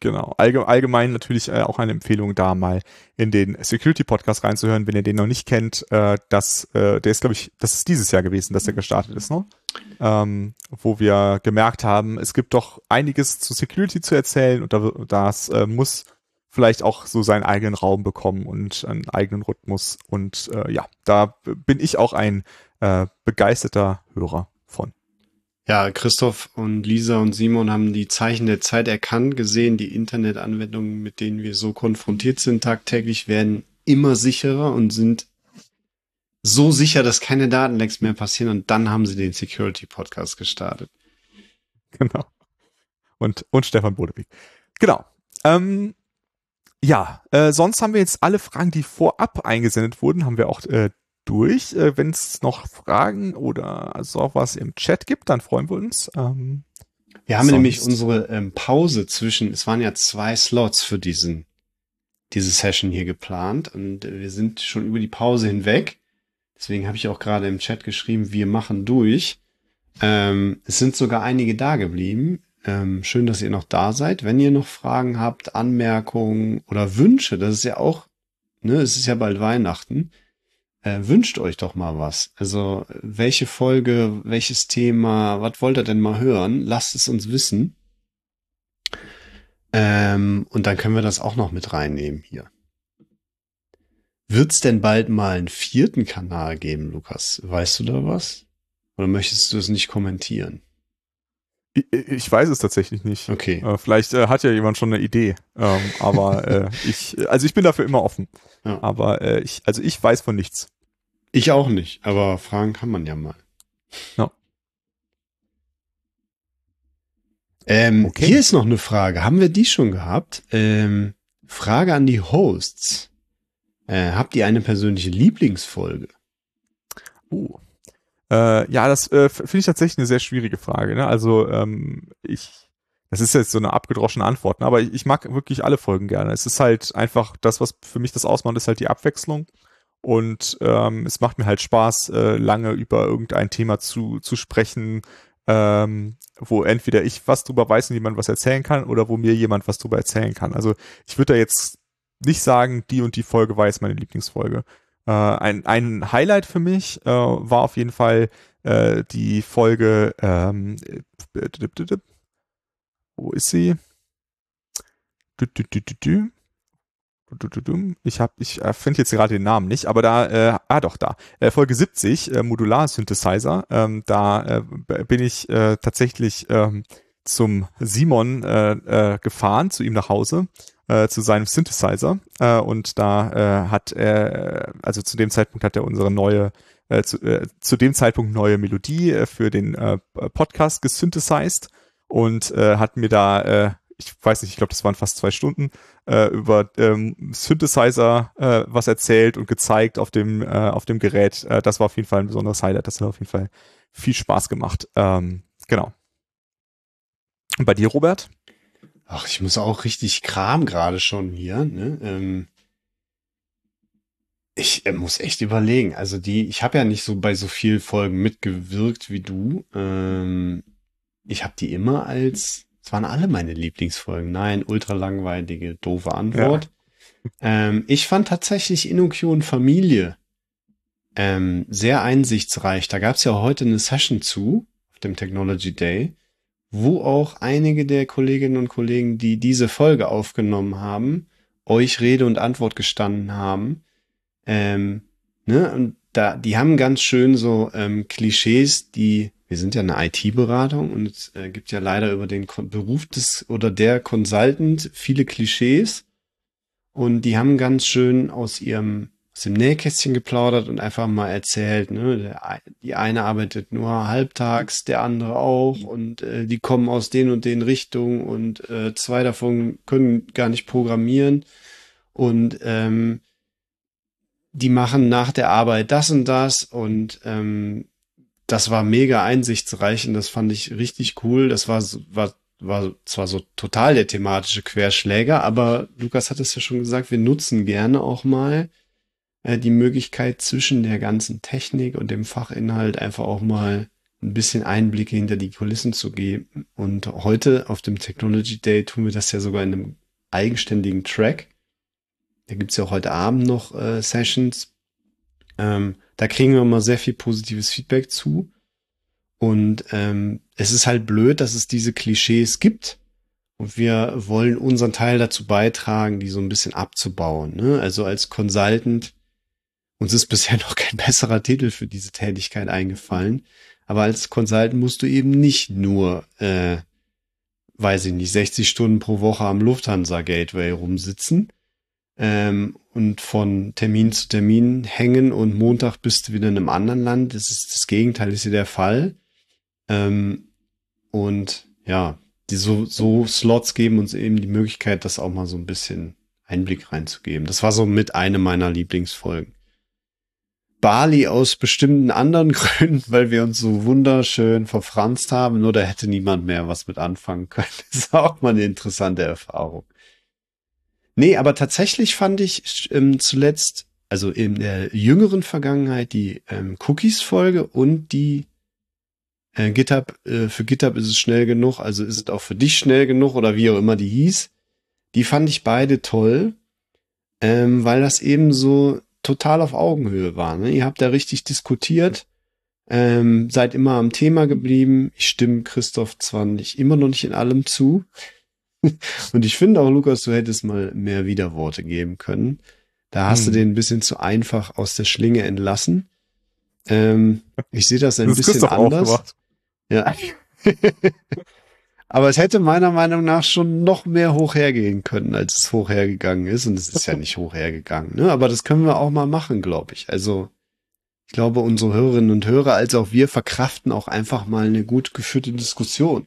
genau, allgemein, allgemein natürlich äh, auch eine Empfehlung da mal in den Security Podcast reinzuhören, wenn ihr den noch nicht kennt. Äh, das, äh, der ist glaube ich, das ist dieses Jahr gewesen, dass der gestartet ist, ne? Ähm, wo wir gemerkt haben, es gibt doch einiges zu Security zu erzählen und da, das äh, muss vielleicht auch so seinen eigenen Raum bekommen und einen eigenen Rhythmus. Und äh, ja, da bin ich auch ein äh, begeisterter Hörer von. Ja, Christoph und Lisa und Simon haben die Zeichen der Zeit erkannt, gesehen, die Internetanwendungen, mit denen wir so konfrontiert sind tagtäglich, werden immer sicherer und sind so sicher, dass keine Datenlecks mehr passieren und dann haben sie den Security Podcast gestartet. Genau. Und, und Stefan Bodewig. Genau. Ähm, ja, äh, sonst haben wir jetzt alle Fragen, die vorab eingesendet wurden, haben wir auch äh, durch. Äh, Wenn es noch Fragen oder so auch was im Chat gibt, dann freuen wir uns. Ähm, wir haben sonst. nämlich unsere ähm, Pause zwischen, es waren ja zwei Slots für diesen, diese Session hier geplant und äh, wir sind schon über die Pause hinweg. Deswegen habe ich auch gerade im Chat geschrieben, wir machen durch. Ähm, es sind sogar einige da geblieben. Ähm, schön, dass ihr noch da seid. Wenn ihr noch Fragen habt, Anmerkungen oder Wünsche, das ist ja auch, ne, es ist ja bald Weihnachten äh, wünscht euch doch mal was. Also welche Folge, welches Thema, was wollt ihr denn mal hören? Lasst es uns wissen. Ähm, und dann können wir das auch noch mit reinnehmen hier. Wird's denn bald mal einen vierten Kanal geben, Lukas? Weißt du da was? Oder möchtest du es nicht kommentieren? Ich, ich weiß es tatsächlich nicht. Okay. Äh, vielleicht äh, hat ja jemand schon eine Idee. Ähm, aber *laughs* äh, ich, also ich bin dafür immer offen. Ja. Aber äh, ich, also ich weiß von nichts. Ich auch nicht, aber fragen kann man ja mal. Ja. Ähm, okay. Hier ist noch eine Frage. Haben wir die schon gehabt? Ähm, Frage an die Hosts. Äh, habt ihr eine persönliche Lieblingsfolge? Uh. Äh, ja, das äh, finde ich tatsächlich eine sehr schwierige Frage. Ne? Also ähm, ich, das ist jetzt so eine abgedroschene Antwort, ne? aber ich, ich mag wirklich alle Folgen gerne. Es ist halt einfach das, was für mich das ausmacht, ist halt die Abwechslung. Und ähm, es macht mir halt Spaß, äh, lange über irgendein Thema zu, zu sprechen, ähm, wo entweder ich was drüber weiß und jemand was erzählen kann oder wo mir jemand was drüber erzählen kann. Also ich würde da jetzt nicht sagen, die und die Folge war jetzt meine Lieblingsfolge. Äh, ein, ein Highlight für mich äh, war auf jeden Fall äh, die Folge, ähm, wo ist sie? Ich habe, ich äh, finde jetzt gerade den Namen nicht, aber da, äh, ah doch da, äh, Folge 70, äh, Modular Synthesizer, ähm, da äh, bin ich äh, tatsächlich ähm, zum Simon äh, äh, gefahren, zu ihm nach Hause, äh, zu seinem Synthesizer. Äh, und da äh, hat er, also zu dem Zeitpunkt hat er unsere neue äh, zu, äh, zu dem Zeitpunkt neue Melodie äh, für den äh, Podcast gesynthesized und äh, hat mir da äh, ich weiß nicht, ich glaube, das waren fast zwei Stunden, äh, über ähm, Synthesizer äh, was erzählt und gezeigt auf dem, äh, auf dem Gerät. Äh, das war auf jeden Fall ein besonderes Highlight. Das hat auf jeden Fall viel Spaß gemacht. Ähm, genau. Und bei dir, Robert? Ach, ich muss auch richtig Kram gerade schon hier. Ne? Ähm, ich äh, muss echt überlegen. Also die, ich habe ja nicht so bei so vielen Folgen mitgewirkt wie du. Ähm, ich habe die immer als das waren alle meine Lieblingsfolgen. Nein, ultra langweilige, doofe Antwort. Ja. Ähm, ich fand tatsächlich InnoQ und Familie ähm, sehr einsichtsreich. Da gab es ja heute eine Session zu, auf dem Technology Day, wo auch einige der Kolleginnen und Kollegen, die diese Folge aufgenommen haben, euch Rede und Antwort gestanden haben. Ähm, ne? Und da, die haben ganz schön so ähm, Klischees, die wir sind ja eine IT-Beratung und es äh, gibt ja leider über den Kon Beruf des oder der Consultant viele Klischees. Und die haben ganz schön aus ihrem aus dem Nähkästchen geplaudert und einfach mal erzählt, ne, der, die eine arbeitet nur halbtags, der andere auch und äh, die kommen aus den und den Richtungen und äh, zwei davon können gar nicht programmieren. Und ähm, die machen nach der Arbeit das und das und ähm, das war mega einsichtsreich und das fand ich richtig cool. Das war, war, war zwar so total der thematische Querschläger, aber Lukas hat es ja schon gesagt, wir nutzen gerne auch mal äh, die Möglichkeit zwischen der ganzen Technik und dem Fachinhalt einfach auch mal ein bisschen Einblicke hinter die Kulissen zu geben. Und heute auf dem Technology Day tun wir das ja sogar in einem eigenständigen Track. Da gibt's ja auch heute Abend noch äh, Sessions. Ähm, da kriegen wir mal sehr viel positives Feedback zu. Und ähm, es ist halt blöd, dass es diese Klischees gibt. Und wir wollen unseren Teil dazu beitragen, die so ein bisschen abzubauen. Ne? Also als Consultant uns ist *laughs* bisher noch kein besserer Titel für diese Tätigkeit eingefallen. Aber als Consultant musst du eben nicht nur, äh, weiß ich nicht, 60 Stunden pro Woche am Lufthansa Gateway rumsitzen ähm, und von Termin zu Termin hängen und Montag bist du wieder in einem anderen Land. Das ist das Gegenteil ist hier der Fall. Ähm, und ja, die so, so Slots geben uns eben die Möglichkeit, das auch mal so ein bisschen Einblick reinzugeben. Das war so mit eine meiner Lieblingsfolgen. Bali aus bestimmten anderen *laughs* Gründen, weil wir uns so wunderschön verfranst haben, nur da hätte niemand mehr was mit anfangen können. *laughs* Das ist auch mal eine interessante Erfahrung. Nee, aber tatsächlich fand ich ähm, zuletzt, also in der jüngeren Vergangenheit, die ähm, Cookies-Folge und die äh, GitHub, äh, für GitHub ist es schnell genug, also ist es auch für dich schnell genug oder wie auch immer die hieß. Die fand ich beide toll, ähm, weil das eben so total auf Augenhöhe war. Ne? Ihr habt da richtig diskutiert, ähm, seid immer am Thema geblieben. Ich stimme Christoph zwar nicht immer noch nicht in allem zu. *laughs* Und ich finde auch, Lukas, du hättest mal mehr Widerworte geben können. Da hast hm. du den ein bisschen zu einfach aus der Schlinge entlassen. Ähm, ich sehe das ein das bisschen anders. Ja. *laughs* Aber es hätte meiner Meinung nach schon noch mehr hochhergehen können, als es hochhergegangen ist. Und es ist ja *laughs* nicht hochhergegangen. Ne? Aber das können wir auch mal machen, glaube ich. Also ich glaube, unsere Hörerinnen und Hörer als auch wir verkraften auch einfach mal eine gut geführte Diskussion.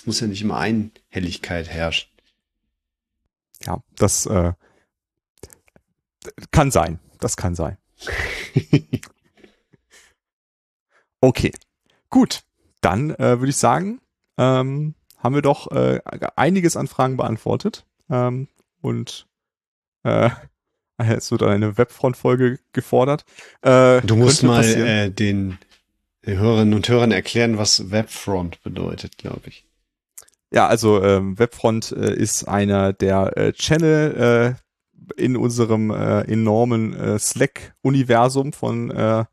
Es muss ja nicht immer Einhelligkeit herrschen. Ja, das äh, kann sein. Das kann sein. *laughs* okay, gut. Dann äh, würde ich sagen, ähm, haben wir doch äh, einiges an Fragen beantwortet. Ähm, und äh, *laughs* es wird eine Webfront-Folge gefordert. Äh, du musst mal äh, den Hörerinnen und Hörern erklären, was Webfront bedeutet, glaube ich. Ja, also ähm, Webfront äh, ist einer der äh, Channel äh, in unserem äh, enormen äh, Slack-Universum von äh,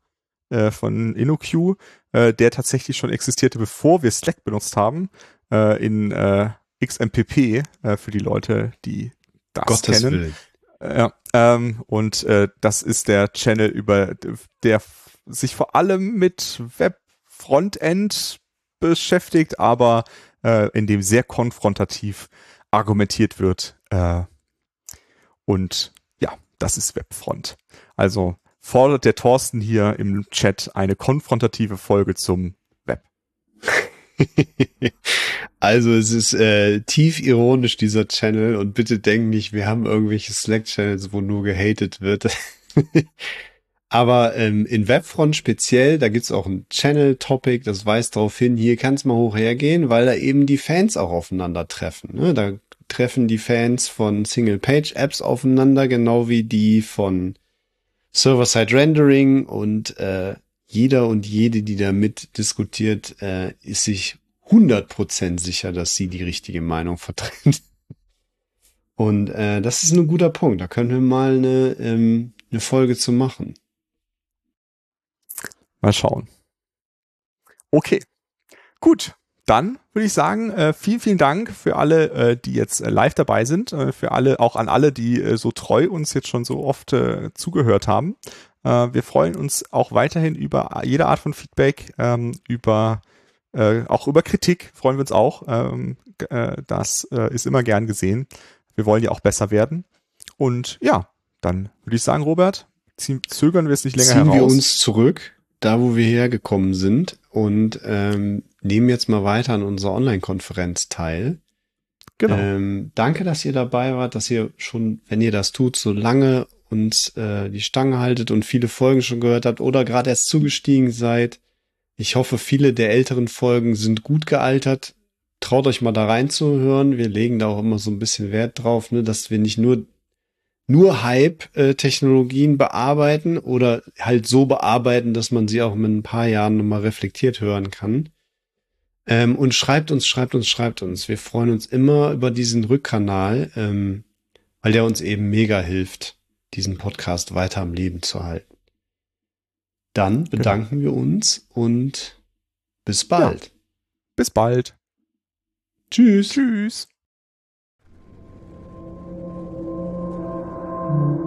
äh, von InnoQ, äh, der tatsächlich schon existierte, bevor wir Slack benutzt haben äh, in äh, XMPP äh, für die Leute, die das Gottes kennen. Willen. Ja, ähm, und äh, das ist der Channel über der sich vor allem mit Web Frontend beschäftigt, aber äh, in dem sehr konfrontativ argumentiert wird. Äh, und ja, das ist Webfront. Also fordert der Thorsten hier im Chat eine konfrontative Folge zum Web. *laughs* Also es ist äh, tief ironisch, dieser Channel. Und bitte denk nicht, wir haben irgendwelche Slack-Channels, wo nur gehatet wird. *laughs* Aber ähm, in Webfront speziell, da gibt's auch ein Channel-Topic, das weist darauf hin, hier kann's mal hoch hergehen, weil da eben die Fans auch aufeinandertreffen. Ne? Da treffen die Fans von Single-Page-Apps aufeinander, genau wie die von Server-Side-Rendering und äh, jeder und jede, die da mit diskutiert, äh, ist sich 100% sicher, dass sie die richtige Meinung *laughs* vertritt. Und äh, das ist ein guter Punkt. Da können wir mal eine, ähm, eine Folge zu machen. Mal schauen. Okay. Gut. Dann würde ich sagen, äh, vielen, vielen Dank für alle, äh, die jetzt äh, live dabei sind, äh, für alle, auch an alle, die äh, so treu uns jetzt schon so oft äh, zugehört haben. Wir freuen uns auch weiterhin über jede Art von Feedback, ähm, über auch über Kritik freuen wir uns auch. Ähm, äh, das ist immer gern gesehen. Wir wollen ja auch besser werden. Und ja, dann würde ich sagen, Robert, ziehen, zögern wir es nicht länger ziehen heraus. wir uns zurück, da wo wir hergekommen sind und ähm, nehmen jetzt mal weiter an unserer Online-Konferenz teil. genau. Ähm, danke, dass ihr dabei wart, dass ihr schon, wenn ihr das tut, so lange uns äh, die Stange haltet und viele Folgen schon gehört habt oder gerade erst zugestiegen seid. Ich hoffe, viele der älteren Folgen sind gut gealtert. Traut euch mal da reinzuhören. Wir legen da auch immer so ein bisschen Wert drauf, ne, dass wir nicht nur nur Hype-Technologien bearbeiten oder halt so bearbeiten, dass man sie auch in ein paar Jahren nochmal reflektiert hören kann. Ähm, und schreibt uns, schreibt uns, schreibt uns. Wir freuen uns immer über diesen Rückkanal, ähm, weil der uns eben mega hilft, diesen Podcast weiter am Leben zu halten. Dann bedanken wir uns und bis bald. Bis bald. Tschüss. Tschüss. thank you